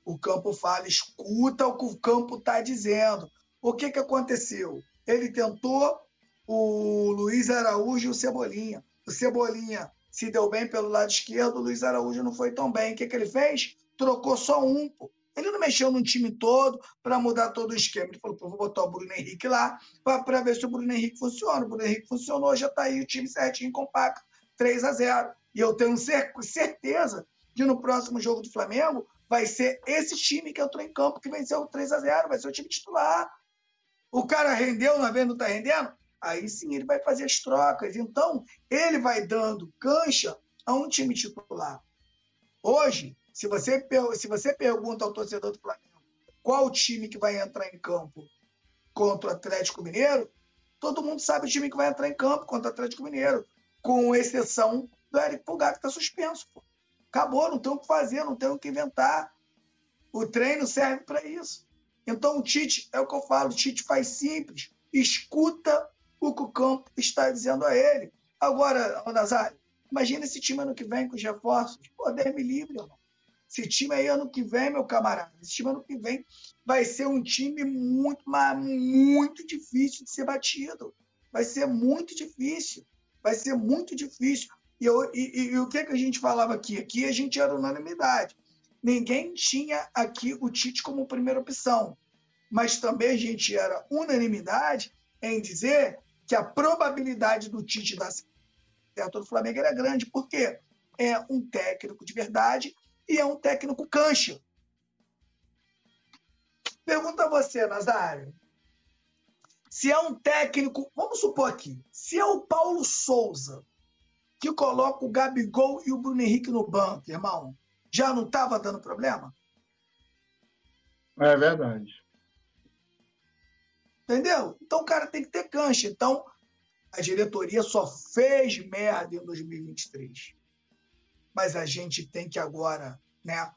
o campo fala, escuta o que o campo está dizendo. O que, que aconteceu? Ele tentou o Luiz Araújo e o Cebolinha. O Cebolinha se deu bem pelo lado esquerdo, o Luiz Araújo não foi tão bem. O que, que ele fez? Trocou só um. Pô. Ele não mexeu no time todo para mudar todo o esquema. Ele falou, vou botar o Bruno Henrique lá para ver se o Bruno Henrique funciona. O Bruno Henrique funcionou, já está aí o time certinho, compacto, 3 a 0 E eu tenho certeza que no próximo jogo do Flamengo vai ser esse time que entrou em campo que venceu o 3 a 0 vai ser o time titular. O cara rendeu, na vez não está rendendo? Aí sim ele vai fazer as trocas. Então, ele vai dando cancha a um time titular. Hoje, se você, se você pergunta ao torcedor do Flamengo qual time que vai entrar em campo contra o Atlético Mineiro, todo mundo sabe o time que vai entrar em campo contra o Atlético Mineiro, com exceção do Eric Pulgar, que está suspenso. Pô. Acabou, não tem o que fazer, não tem o que inventar. O treino serve para isso. Então o Tite, é o que eu falo, o Tite faz simples, escuta o campo está dizendo a ele. Agora, Nazário, imagina esse time ano que vem com os reforços. Pô, me livre, irmão. Esse time aí ano que vem, meu camarada, esse time ano que vem vai ser um time muito, mas muito difícil de ser batido. Vai ser muito difícil. Vai ser muito difícil. E, eu, e, e, e o que, que a gente falava aqui? Aqui a gente era unanimidade. Ninguém tinha aqui o Tite como primeira opção. Mas também a gente era unanimidade em dizer que a probabilidade do Tite dar certo do Flamengo era grande, porque é um técnico de verdade e é um técnico cancha. Pergunta a você, Nazário. Se é um técnico, vamos supor aqui, se é o Paulo Souza que coloca o Gabigol e o Bruno Henrique no banco, irmão, já não estava dando problema? É verdade. Entendeu? Então o cara tem que ter cancha. Então a diretoria só fez merda em 2023 mas a gente tem que agora, né?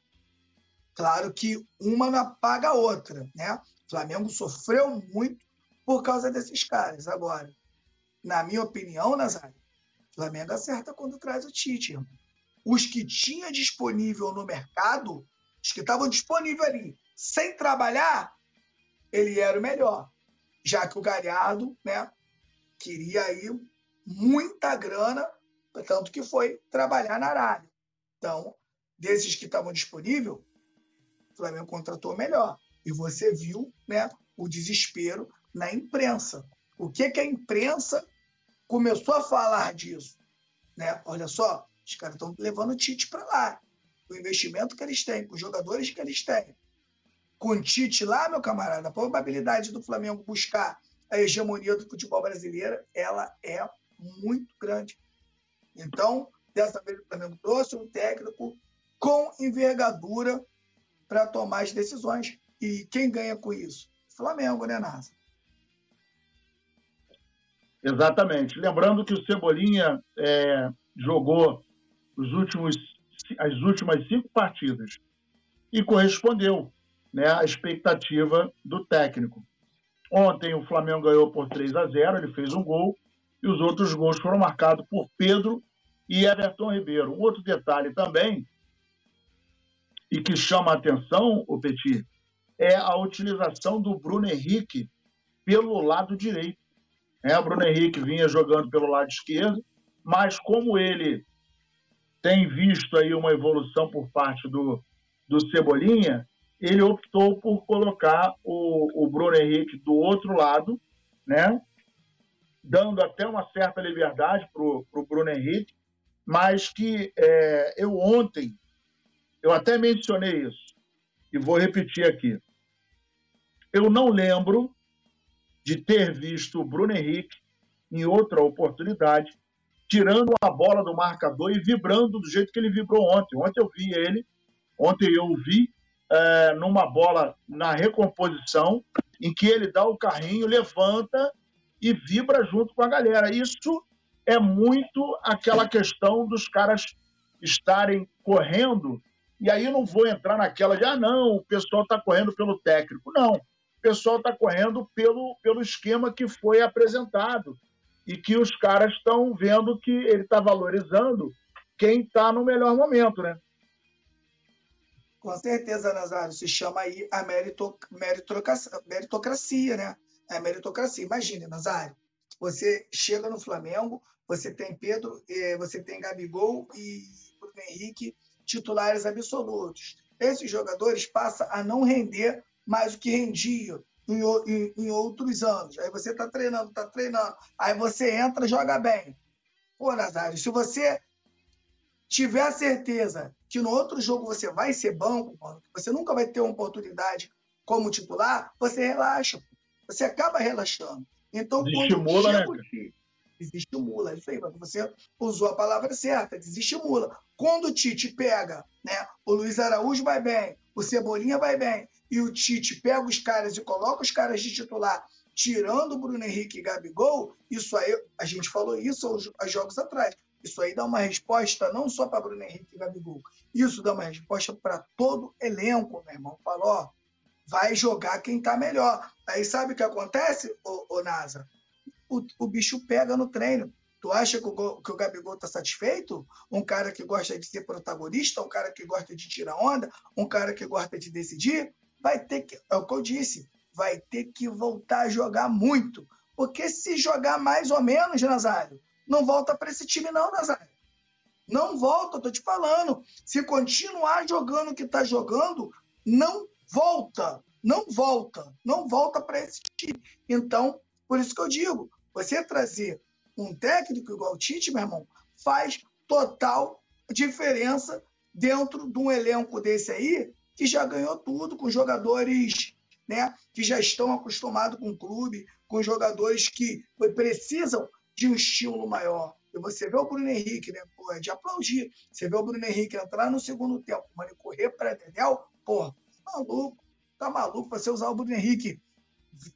Claro que uma não apaga a outra, né? O Flamengo sofreu muito por causa desses caras. Agora, na minha opinião, Nazário, o Flamengo acerta quando traz o Tite. Irmão. Os que tinha disponível no mercado, os que estavam disponíveis ali, sem trabalhar, ele era o melhor. Já que o Galhardo, né, queria aí muita grana, tanto que foi trabalhar na Arábia. Então, desses que estavam disponíveis, o Flamengo contratou melhor. E você viu né, o desespero na imprensa. O que, que a imprensa começou a falar disso? Né? Olha só, os caras estão levando o Tite para lá. o investimento que eles têm, os jogadores que eles têm, com o Tite lá, meu camarada, a probabilidade do Flamengo buscar a hegemonia do futebol brasileiro, ela é muito grande. Então, dessa vez o Flamengo trouxe um técnico com envergadura para tomar as decisões. E quem ganha com isso? Flamengo, né, Nasa? Exatamente. Lembrando que o Cebolinha é, jogou os últimos, as últimas cinco partidas e correspondeu né, à expectativa do técnico. Ontem o Flamengo ganhou por 3 a 0, ele fez um gol, e os outros gols foram marcados por Pedro e Everton Ribeiro. Um outro detalhe também, e que chama a atenção, o Petit, é a utilização do Bruno Henrique pelo lado direito. É, o Bruno Henrique vinha jogando pelo lado esquerdo, mas como ele tem visto aí uma evolução por parte do, do Cebolinha, ele optou por colocar o, o Bruno Henrique do outro lado, né? dando até uma certa liberdade para o Bruno Henrique, mas que é, eu ontem, eu até mencionei isso, e vou repetir aqui. Eu não lembro de ter visto o Bruno Henrique, em outra oportunidade, tirando a bola do marcador e vibrando do jeito que ele vibrou ontem. Ontem eu vi ele, ontem eu vi é, numa bola na recomposição, em que ele dá o carrinho, levanta e vibra junto com a galera. Isso é muito aquela questão dos caras estarem correndo, e aí não vou entrar naquela de, ah, não, o pessoal está correndo pelo técnico. Não, o pessoal está correndo pelo, pelo esquema que foi apresentado e que os caras estão vendo que ele está valorizando quem está no melhor momento, né? Com certeza, Nazário, se chama aí a meritocracia, meritocracia né? É meritocracia. Imagine, Nazário, você chega no Flamengo, você tem Pedro, eh, você tem Gabigol e Bruno Henrique titulares absolutos. Esses jogadores passam a não render mais o que rendiam em, em, em outros anos. Aí você está treinando, está treinando, aí você entra, joga bem. Pô, Nazário, se você tiver a certeza que no outro jogo você vai ser banco, mano, você nunca vai ter uma oportunidade como titular, você relaxa. Você acaba relaxando. Então, desestimula, né? Time, desestimula, isso aí, você usou a palavra certa, desestimula. Quando o Tite pega, né, o Luiz Araújo vai bem, o Cebolinha vai bem, e o Tite pega os caras e coloca os caras de titular, tirando o Bruno Henrique e Gabigol, isso aí, a gente falou isso há jogos atrás. Isso aí dá uma resposta não só para Bruno Henrique e Gabigol, isso dá uma resposta para todo elenco, meu irmão. Falou, ó, vai jogar quem está melhor. Aí sabe o que acontece, ô, ô NASA? O, o, bicho pega no treino. Tu acha que o, que o Gabigol está satisfeito? Um cara que gosta de ser protagonista, um cara que gosta de tirar onda, um cara que gosta de decidir, vai ter que, é o que eu disse, vai ter que voltar a jogar muito. Porque se jogar mais ou menos, Nazário, não volta para esse time, não, Nazário. Não volta, tô te falando. Se continuar jogando o que está jogando, não volta. Não volta. Não volta para esse time. Então, por isso que eu digo, você trazer um técnico igual o Tite, meu irmão, faz total diferença dentro de um elenco desse aí que já ganhou tudo com jogadores né, que já estão acostumados com o clube, com jogadores que precisam de um estímulo maior. E você vê o Bruno Henrique, né? Pô, é de aplaudir. Você vê o Bruno Henrique entrar no segundo tempo, mas correr para Dedel, pô, tá maluco. Tá maluco você usar o Bruno Henrique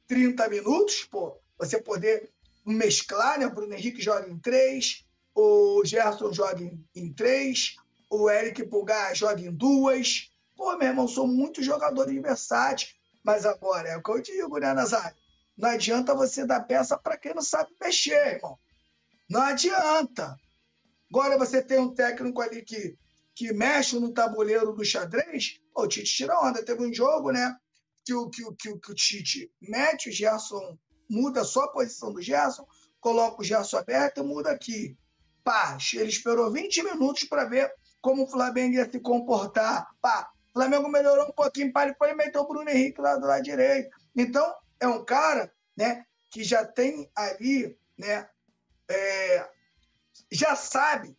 30 minutos, pô, você poder mesclar, né? O Bruno Henrique joga em três, o Gerson joga em, em três, o Eric Pulgar joga em duas. Pô, meu irmão, sou muito jogadores versáteis. Mas agora, é o que eu digo, né, Nazário? Não adianta você dar peça para quem não sabe mexer, irmão. Não adianta. Agora você tem um técnico ali que, que mexe no tabuleiro do xadrez, o Tite tira onda. Teve um jogo, né? Que o, que, que, que o Tite mete o Gerson, muda só a posição do Gerson, coloca o Gerson aberto e muda aqui. Pá, ele esperou 20 minutos para ver como o Flamengo ia se comportar. Pá, o Flamengo melhorou um pouquinho, para e meteu o Bruno Henrique lá do lado direito. Então, é um cara né, que já tem ali, né, é, já sabe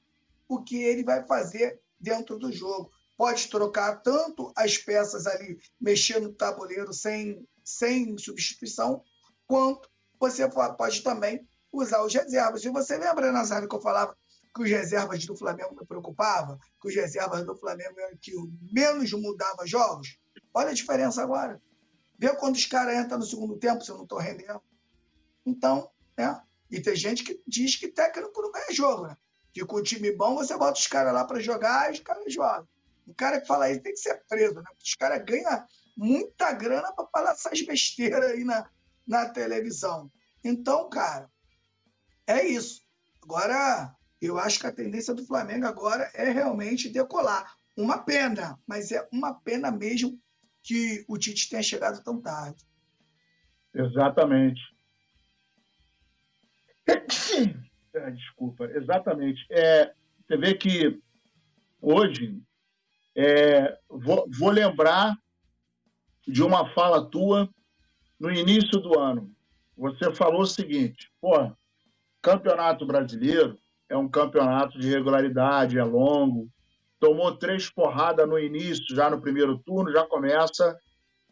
o que ele vai fazer dentro do jogo. pode trocar tanto as peças ali, mexer no tabuleiro sem, sem substituição, quanto você pode também usar os reservas. E você lembra, Nazário, que eu falava que os reservas do Flamengo me preocupavam? Que os reservas do Flamengo eram que menos mudava jogos? Olha a diferença agora. Vê quando os caras entram no segundo tempo, se eu não estou rendendo. Então, né? E tem gente que diz que técnico não ganha jogo, né? Que com o time bom você bota os caras lá para jogar e os caras jogam. O cara que fala isso tem que ser preso, né? Os caras ganham muita grana para falar essas besteiras aí na, na televisão. Então, cara, é isso. Agora, eu acho que a tendência do Flamengo agora é realmente decolar. Uma pena, mas é uma pena mesmo que o Tite tenha chegado tão tarde. Exatamente. É, desculpa, exatamente. É, você vê que hoje é, vou, vou lembrar de uma fala tua no início do ano. Você falou o seguinte: pô, campeonato brasileiro é um campeonato de regularidade, é longo. Tomou três porradas no início, já no primeiro turno, já começa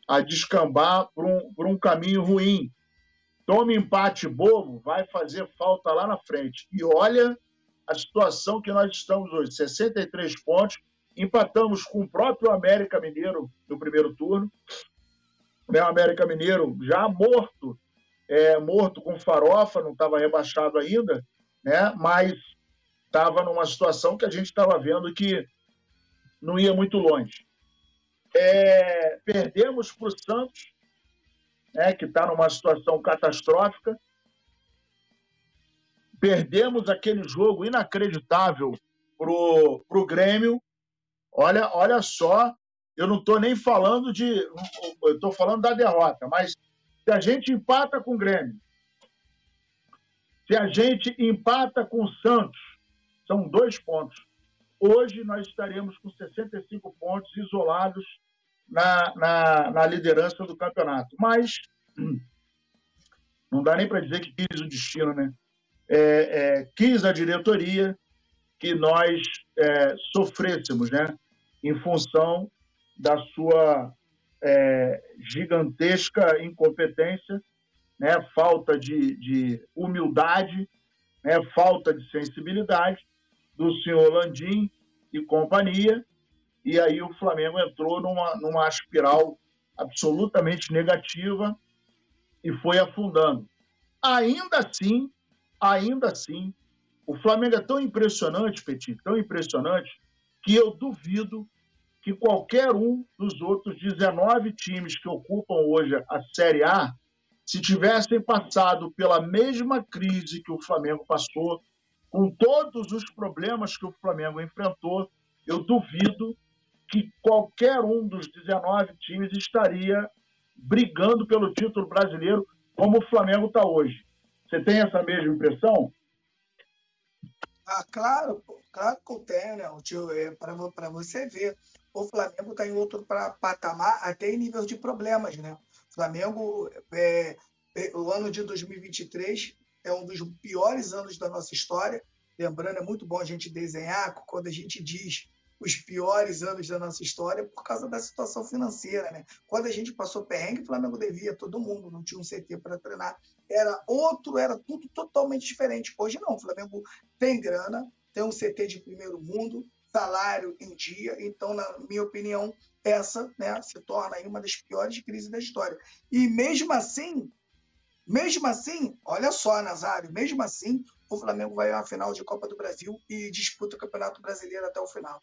a descambar por um, por um caminho ruim. Tome empate bobo, vai fazer falta lá na frente. E olha a situação que nós estamos hoje: 63 pontos, Empatamos com o próprio América Mineiro no primeiro turno. O América Mineiro já morto, é, morto com farofa, não estava rebaixado ainda, né, mas estava numa situação que a gente estava vendo que não ia muito longe. É, perdemos para o Santos, né, que está numa situação catastrófica. Perdemos aquele jogo inacreditável para o Grêmio, Olha, olha só, eu não estou nem falando de. Eu estou falando da derrota, mas se a gente empata com o Grêmio, se a gente empata com o Santos, são dois pontos. Hoje nós estaremos com 65 pontos isolados na, na, na liderança do campeonato. Mas não dá nem para dizer que quis o destino, né? É, é, quis a diretoria que nós é, sofrêssemos, né? em função da sua é, gigantesca incompetência, né, falta de, de humildade, né, falta de sensibilidade do senhor Landim e companhia, e aí o Flamengo entrou numa, numa espiral absolutamente negativa e foi afundando. Ainda assim, ainda assim, o Flamengo é tão impressionante, Petit, tão impressionante, que eu duvido que qualquer um dos outros 19 times que ocupam hoje a Série A, se tivessem passado pela mesma crise que o Flamengo passou, com todos os problemas que o Flamengo enfrentou, eu duvido que qualquer um dos 19 times estaria brigando pelo título brasileiro como o Flamengo está hoje. Você tem essa mesma impressão? Ah, claro, claro que eu tenho, né? Para você ver o Flamengo está em outro patamar, até em nível de problemas, né? O Flamengo, é, é, o ano de 2023 é um dos piores anos da nossa história. Lembrando, é muito bom a gente desenhar quando a gente diz os piores anos da nossa história por causa da situação financeira, né? Quando a gente passou perrengue, o Flamengo devia todo mundo, não tinha um CT para treinar. Era outro, era tudo totalmente diferente. Hoje não, o Flamengo tem grana, tem um CT de primeiro mundo, salário em dia. Então, na minha opinião, essa né, se torna uma das piores crises da história. E mesmo assim, mesmo assim, olha só, Nazário, mesmo assim, o Flamengo vai uma final de Copa do Brasil e disputa o Campeonato Brasileiro até o final.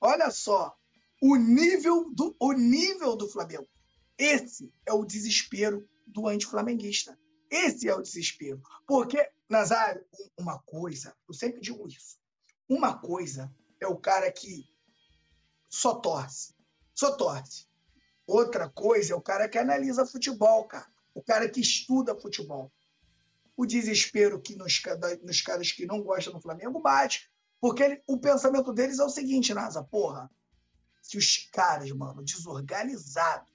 Olha só, o nível do, o nível do Flamengo. Esse é o desespero do anti-flamenguista. Esse é o desespero. Porque, Nazário, uma coisa, eu sempre digo isso. Uma coisa é o cara que só torce. Só torce. Outra coisa é o cara que analisa futebol, cara. O cara que estuda futebol. O desespero que nos, nos caras que não gostam do Flamengo bate. Porque ele, o pensamento deles é o seguinte, Nasa, porra. Se os caras, mano, desorganizados,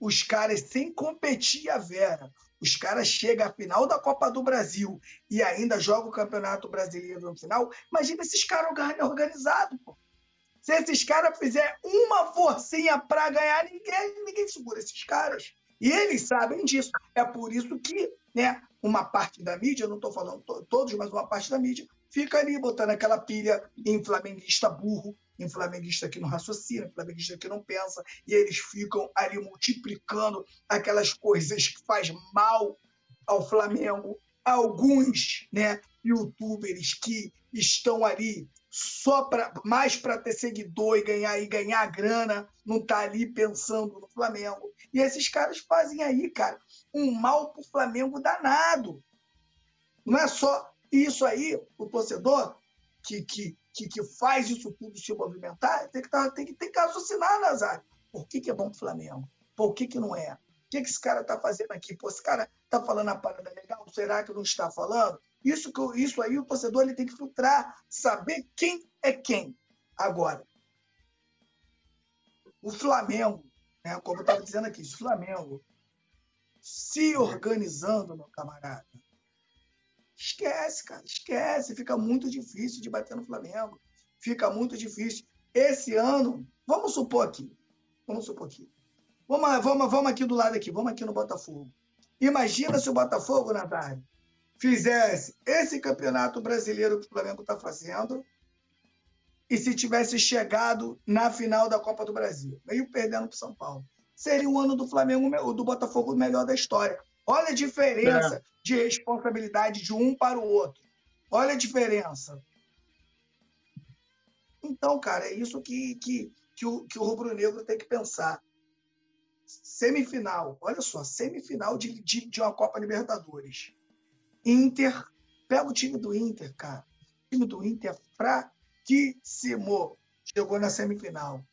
os caras sem competir a Vera, os caras chegam à final da Copa do Brasil e ainda jogam o Campeonato Brasileiro no final. Imagina esses caras organizados, pô. Se esses caras fizerem uma forcinha para ganhar, ninguém, ninguém segura esses caras. E eles sabem disso. É por isso que né, uma parte da mídia, não estou falando todos, mas uma parte da mídia, fica ali botando aquela pilha em flamenguista burro, em flamenguista que não raciocina, em flamenguista que não pensa, e eles ficam ali multiplicando aquelas coisas que faz mal ao Flamengo. Alguns né, youtubers que estão ali só para mais para ter seguidor e ganhar e ganhar grana, não tá ali pensando no Flamengo. E esses caras fazem aí, cara, um mal pro Flamengo danado. Não é só isso aí, o torcedor que, que, que, que faz isso tudo se movimentar, tem que, tá, tem que, tem que raciocinar, Nazário. Por que, que é bom pro Flamengo? Por que, que não é? O que, que esse cara tá fazendo aqui? Pô, esse cara tá falando a parada legal, será que não está falando? Isso, isso aí o torcedor ele tem que filtrar, saber quem é quem. Agora, o Flamengo, né, como eu estava dizendo aqui, o Flamengo se organizando, meu camarada, esquece, cara, esquece. Fica muito difícil de bater no Flamengo. Fica muito difícil. Esse ano, vamos supor aqui, vamos supor aqui. Vamos, vamos, vamos aqui do lado aqui, vamos aqui no Botafogo. Imagina se o Botafogo, Natália, fizesse esse campeonato brasileiro que o Flamengo está fazendo e se tivesse chegado na final da Copa do Brasil, meio perdendo para o São Paulo, seria o ano do Flamengo, do Botafogo melhor da história. Olha a diferença é. de responsabilidade de um para o outro. Olha a diferença. Então, cara, é isso que, que, que o, que o rubro-negro tem que pensar. Semifinal, olha só, semifinal de, de, de uma Copa Libertadores. Inter, pega o time do Inter, cara. O time do Inter é fraquíssimo. Chegou na semifinal.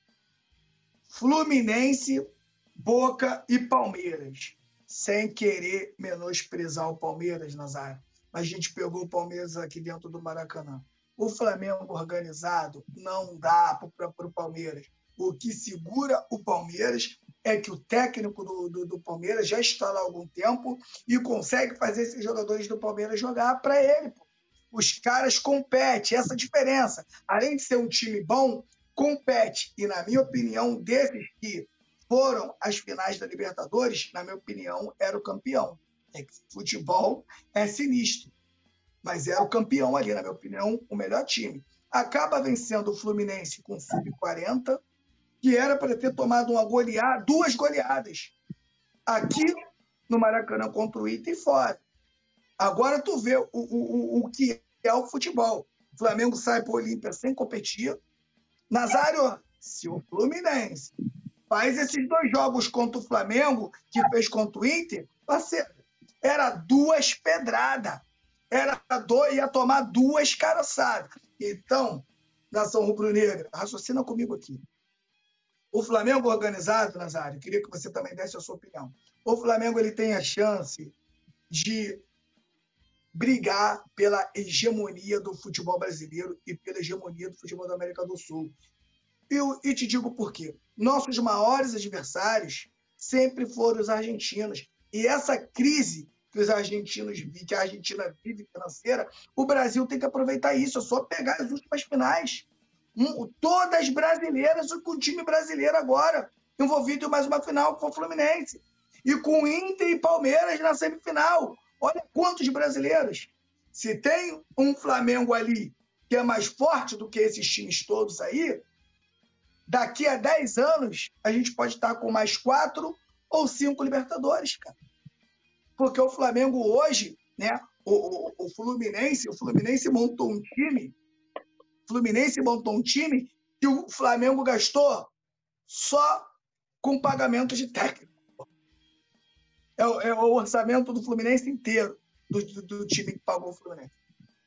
Fluminense, Boca e Palmeiras. Sem querer menosprezar o Palmeiras, Nazário. Mas a gente pegou o Palmeiras aqui dentro do Maracanã. O Flamengo organizado não dá para o Palmeiras. O que segura o Palmeiras é que o técnico do, do, do, Palmeiras já está lá há algum tempo e consegue fazer esses jogadores do Palmeiras jogar para ele. Pô. Os caras competem, essa diferença. Além de ser um time bom, compete. E, na minha opinião, desses que foram às finais da Libertadores, na minha opinião, era o campeão. É que futebol é sinistro. Mas era o campeão ali, na minha opinião, o melhor time. Acaba vencendo o Fluminense com sub-40, que era para ter tomado uma goleada, duas goleadas. Aqui no Maracanã contra o Ita e fora. Agora tu vê o, o, o que é o futebol. O Flamengo sai para o Olímpia sem competir. Nazário, se o Fluminense faz esses dois jogos contra o Flamengo, que fez contra o Inter, parceiro, era duas pedradas. Era dois, ia tomar duas caraçadas. Então, nação rubro-negra, raciocina comigo aqui. O Flamengo organizado, Nazário, queria que você também desse a sua opinião. O Flamengo ele tem a chance de brigar pela hegemonia do futebol brasileiro e pela hegemonia do futebol da América do Sul. Eu, e te digo por quê. Nossos maiores adversários sempre foram os argentinos. E essa crise que os argentinos que a Argentina vive financeira, o Brasil tem que aproveitar isso. É só pegar as últimas finais todas brasileiras com o time brasileiro agora, envolvido em mais uma final com o Fluminense. E com Inter e Palmeiras na semifinal. Olha quantos brasileiros. Se tem um Flamengo ali que é mais forte do que esses times todos aí, daqui a 10 anos a gente pode estar com mais quatro ou cinco Libertadores, cara. Porque o Flamengo hoje, né? O, o, o Fluminense, o Fluminense montou um time Fluminense montou um time que o Flamengo gastou só com pagamento de técnico. É, é o orçamento do Fluminense inteiro, do, do, do, time que pagou o Fluminense.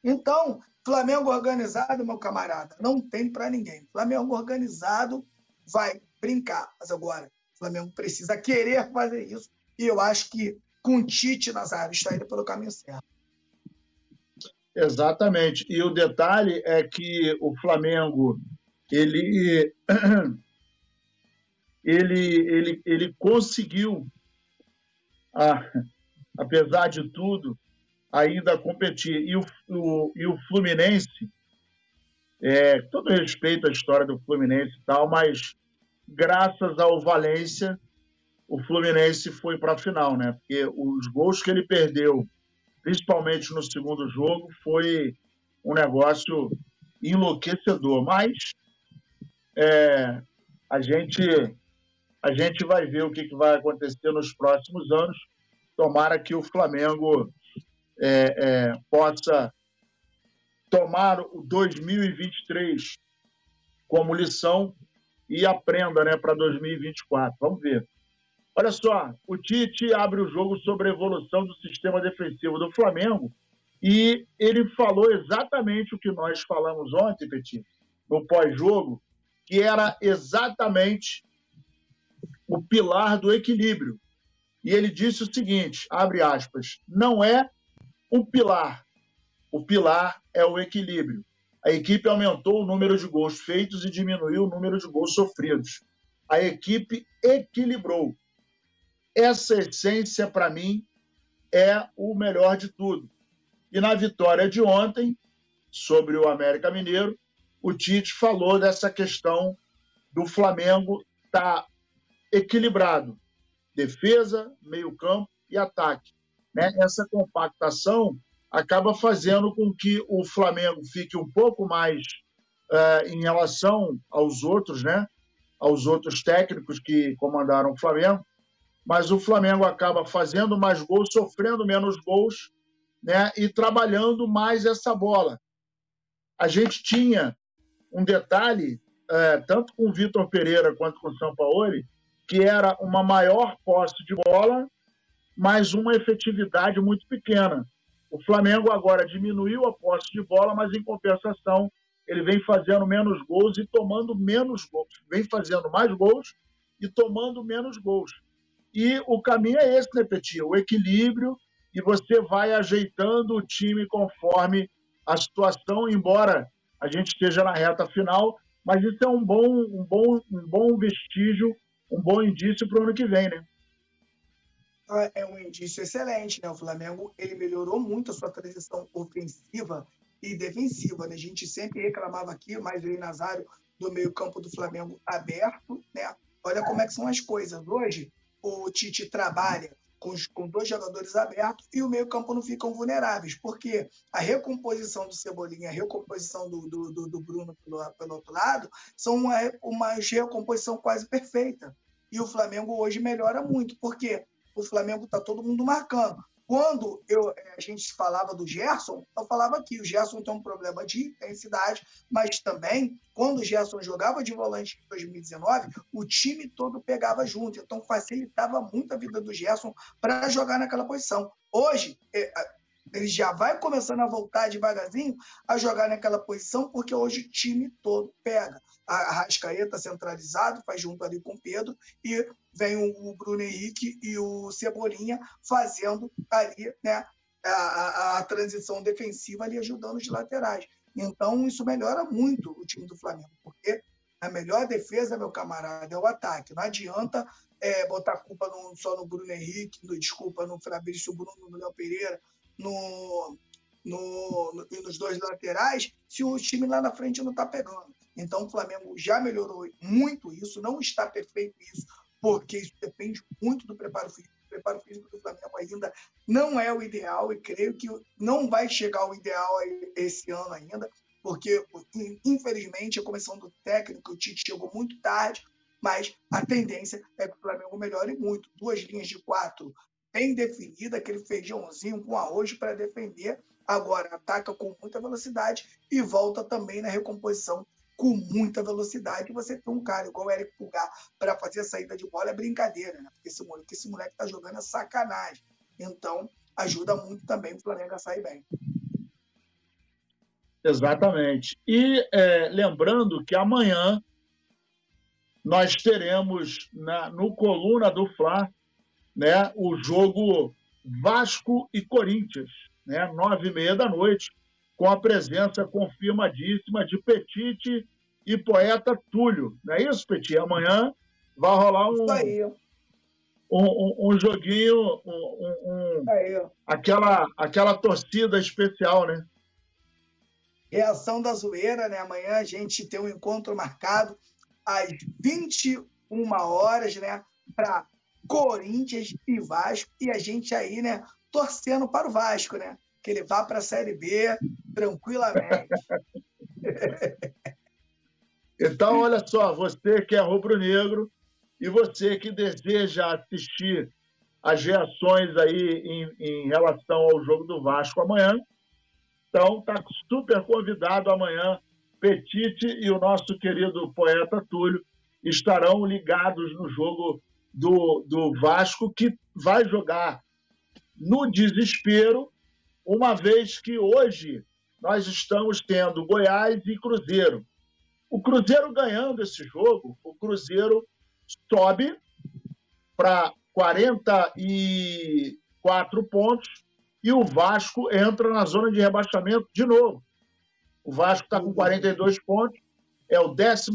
Então, Flamengo organizado, meu camarada, não tem para ninguém. Flamengo organizado vai brincar. Mas agora, Flamengo precisa querer fazer isso. E eu acho que com Tite Nazário está indo pelo caminho certo. Exatamente. E o detalhe é que o Flamengo ele ele ele, ele conseguiu a, apesar de tudo ainda competir e o, o, e o Fluminense É, todo respeito à história do Fluminense e tal, mas graças ao Valência, o Fluminense foi para a final, né? Porque os gols que ele perdeu, principalmente no segundo jogo, foi um negócio enlouquecedor. Mas é, a gente a gente vai ver o que, que, vai acontecer nos próximos anos. Tomara que o Flamengo é, é, possa tomar o 2023 como lição e aprenda né, para 2024. Vamos ver. Olha só, o Tite abre o jogo sobre a evolução do sistema defensivo do Flamengo e ele falou exatamente o que nós falamos ontem, Petit, no pós-jogo, que era exatamente o pilar do equilíbrio. E ele disse o seguinte, abre aspas, não é um pilar, o pilar é o equilíbrio. A equipe aumentou o número de gols feitos e diminuiu o número de gols sofridos. A equipe equilibrou. Essa essência, para mim, é o melhor de tudo. E na vitória de ontem, sobre o América Mineiro, o Tite falou dessa questão do Flamengo estar tá equilibrado defesa, meio-campo e ataque. Né? Essa compactação acaba fazendo com que o Flamengo fique um pouco mais uh, em relação aos outros, né? aos outros técnicos que comandaram o Flamengo, mas o Flamengo acaba fazendo mais gols, sofrendo menos gols né? e trabalhando mais essa bola. A gente tinha um detalhe, uh, tanto com o Vitor Pereira quanto com o São Paulo, que era uma maior posse de bola, mas uma efetividade muito pequena. O Flamengo agora diminuiu a posse de bola, mas em compensação ele vem fazendo menos gols e tomando menos gols. Vem fazendo mais gols e tomando menos gols. E o caminho é esse, né, Petit? O equilíbrio e você vai ajeitando o time conforme a situação, embora a gente esteja na reta final, mas isso é um bom, um bom, um bom vestígio, um bom indício para o ano que vem, né? é um indício excelente, né? O Flamengo ele melhorou muito a sua transição ofensiva e defensiva. Né? A gente sempre reclamava aqui, mais o Nazário, do meio-campo do Flamengo aberto, né? Olha como é que são as coisas. Hoje, o Tite trabalha com, com dois jogadores abertos e o meio-campo não ficam vulneráveis, porque a recomposição do Cebolinha, a recomposição do, do, do, do Bruno pelo, pelo, outro lado, são uma, uma recomposição quase perfeita. E o Flamengo hoje melhora muito, porque o Flamengo está todo mundo marcando. Quando eu, eh, a gente falava do Gerson, eu falava que o Gerson tem um problema de intensidade, mas também, quando o Gerson jogava de volante em 2019, o time todo pegava junto. Então, facilitava muito a vida do Gerson para jogar naquela posição. Hoje, eh, ele já vai começando a voltar devagarzinho a jogar naquela posição, porque hoje o time todo pega. A Rascaeta centralizado, faz junto ali com o Pedro, e vem o Bruno Henrique e o Cebolinha fazendo ali né, a, a, a transição defensiva ali, ajudando os laterais. Então, isso melhora muito o time do Flamengo, porque a melhor defesa, meu camarada, é o ataque. Não adianta é, botar culpa no, só no Bruno Henrique, no, desculpa, no Fabrício Bruno, no Léo Pereira, no, no, no, nos dois laterais, se o time lá na frente não está pegando. Então, o Flamengo já melhorou muito isso, não está perfeito isso, porque isso depende muito do preparo físico. O preparo físico do Flamengo ainda não é o ideal e creio que não vai chegar ao ideal esse ano ainda, porque, infelizmente, a comissão do técnico, o Tite, chegou muito tarde, mas a tendência é que o Flamengo melhore muito. Duas linhas de quatro bem definida, aquele feijãozinho com arroz para defender. Agora ataca com muita velocidade e volta também na recomposição com muita velocidade. Você tem um cara igual o Eric Pulgar para fazer a saída de bola é brincadeira, né? Porque esse moleque, esse moleque tá jogando é sacanagem. Então, ajuda muito também o Flamengo a sair bem. Exatamente. E é, lembrando que amanhã nós teremos na, no Coluna do Fla né, o jogo Vasco e Corinthians, né, nove e meia da noite, com a presença confirmadíssima de Petite e poeta Túlio. Não é isso, Petit? Amanhã vai rolar um, um, um, um joguinho, um, aquela, aquela torcida especial, né? Reação da zoeira, né? Amanhã a gente tem um encontro marcado às 21 horas, né? Para Corinthians e Vasco. E a gente aí, né? Torcendo para o Vasco, né? Que ele vá para a Série B tranquilamente. então, olha só, você que é rubro-negro e você que deseja assistir as reações aí em, em relação ao jogo do Vasco amanhã, então está super convidado amanhã. Petite e o nosso querido poeta Túlio estarão ligados no jogo do, do Vasco, que vai jogar no desespero, uma vez que hoje nós estamos tendo Goiás e Cruzeiro. O Cruzeiro ganhando esse jogo, o Cruzeiro sobe para 44 pontos e o Vasco entra na zona de rebaixamento de novo. O Vasco está com 42 pontos, é o 15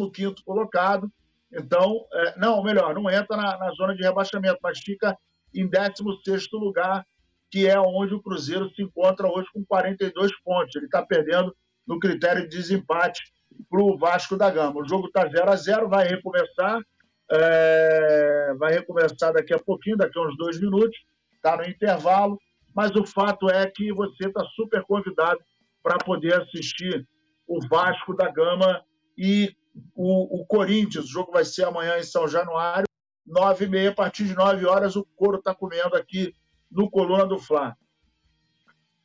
colocado. Então, é, não, melhor, não entra na, na, zona de rebaixamento, mas fica em 16 lugar, que é onde o Cruzeiro se encontra hoje com 42 pontos. Ele está perdendo no critério de desempate para o Vasco da Gama. O jogo está 0 a 0 vai recomeçar. É, vai recomeçar daqui a pouquinho, daqui a uns dois minutos. Está no intervalo. Mas o fato é que você está super convidado para poder assistir o Vasco da Gama e o, o, Corinthians. O jogo vai ser amanhã em São Januário, nove e meia, a partir de nove horas, o couro está comendo aqui no Coluna do Fla.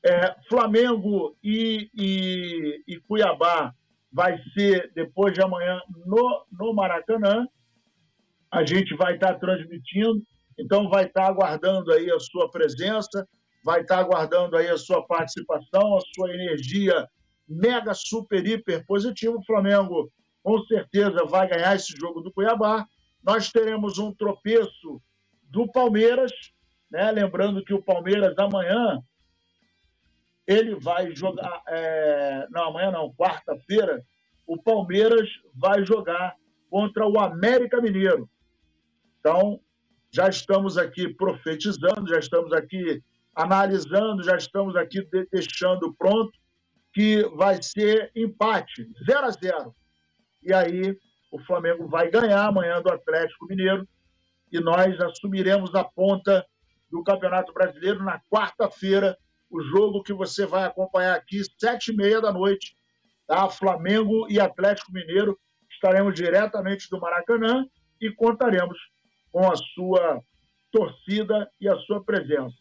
É, Flamengo e, e, e, Cuiabá vai ser depois de amanhã no, no Maracanã. A gente vai estar tá transmitindo, então vai estar tá aguardando aí a sua presença vai estar aguardando aí a sua participação, a sua energia mega, super, hiper positiva. O Flamengo, com certeza, vai ganhar esse jogo do Cuiabá. Nós teremos um tropeço do Palmeiras, né? lembrando que o Palmeiras amanhã ele vai jogar. É... Não, amanhã não, quarta-feira, o Palmeiras vai jogar contra o América Mineiro. Então, já estamos aqui profetizando, já estamos aqui analisando, já estamos aqui deixando pronto, que vai ser empate, 0 a 0 E aí o Flamengo vai ganhar amanhã do Atlético Mineiro e nós assumiremos a ponta do Campeonato Brasileiro na quarta-feira, o jogo que você vai acompanhar aqui, sete e meia da noite, tá? Flamengo e Atlético Mineiro. Estaremos diretamente do Maracanã e contaremos com a sua torcida e a sua presença.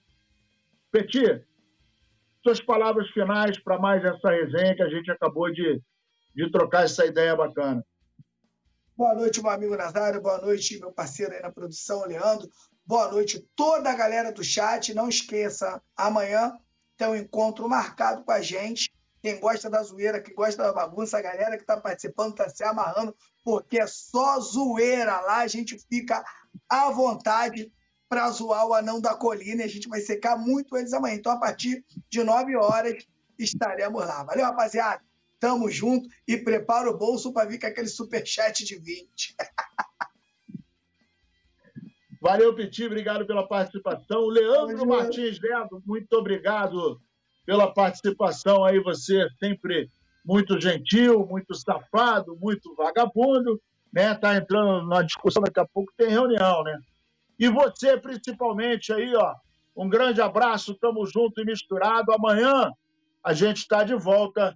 Petit, suas palavras finais para mais essa resenha que a gente acabou de, de trocar essa ideia bacana. Boa noite, meu amigo Nazário. Boa noite, meu parceiro aí na produção, Leandro. Boa noite, toda a galera do chat. Não esqueça, amanhã tem um encontro marcado com a gente. Quem gosta da zoeira, quem gosta da bagunça, a galera que está participando está se amarrando, porque é só zoeira lá. A gente fica à vontade para zoar o anão da colina e a gente vai secar muito eles amanhã. Então, a partir de 9 horas, estaremos lá. Valeu, rapaziada? Tamo junto e prepara o bolso para vir com aquele superchat de 20. Valeu, Petit, obrigado pela participação. Leandro Martins Neto, muito obrigado pela participação aí. Você sempre muito gentil, muito safado, muito vagabundo, né? Tá entrando na discussão, daqui a pouco tem reunião, né? E você, principalmente, aí, ó. Um grande abraço, tamo junto e misturado. Amanhã a gente está de volta.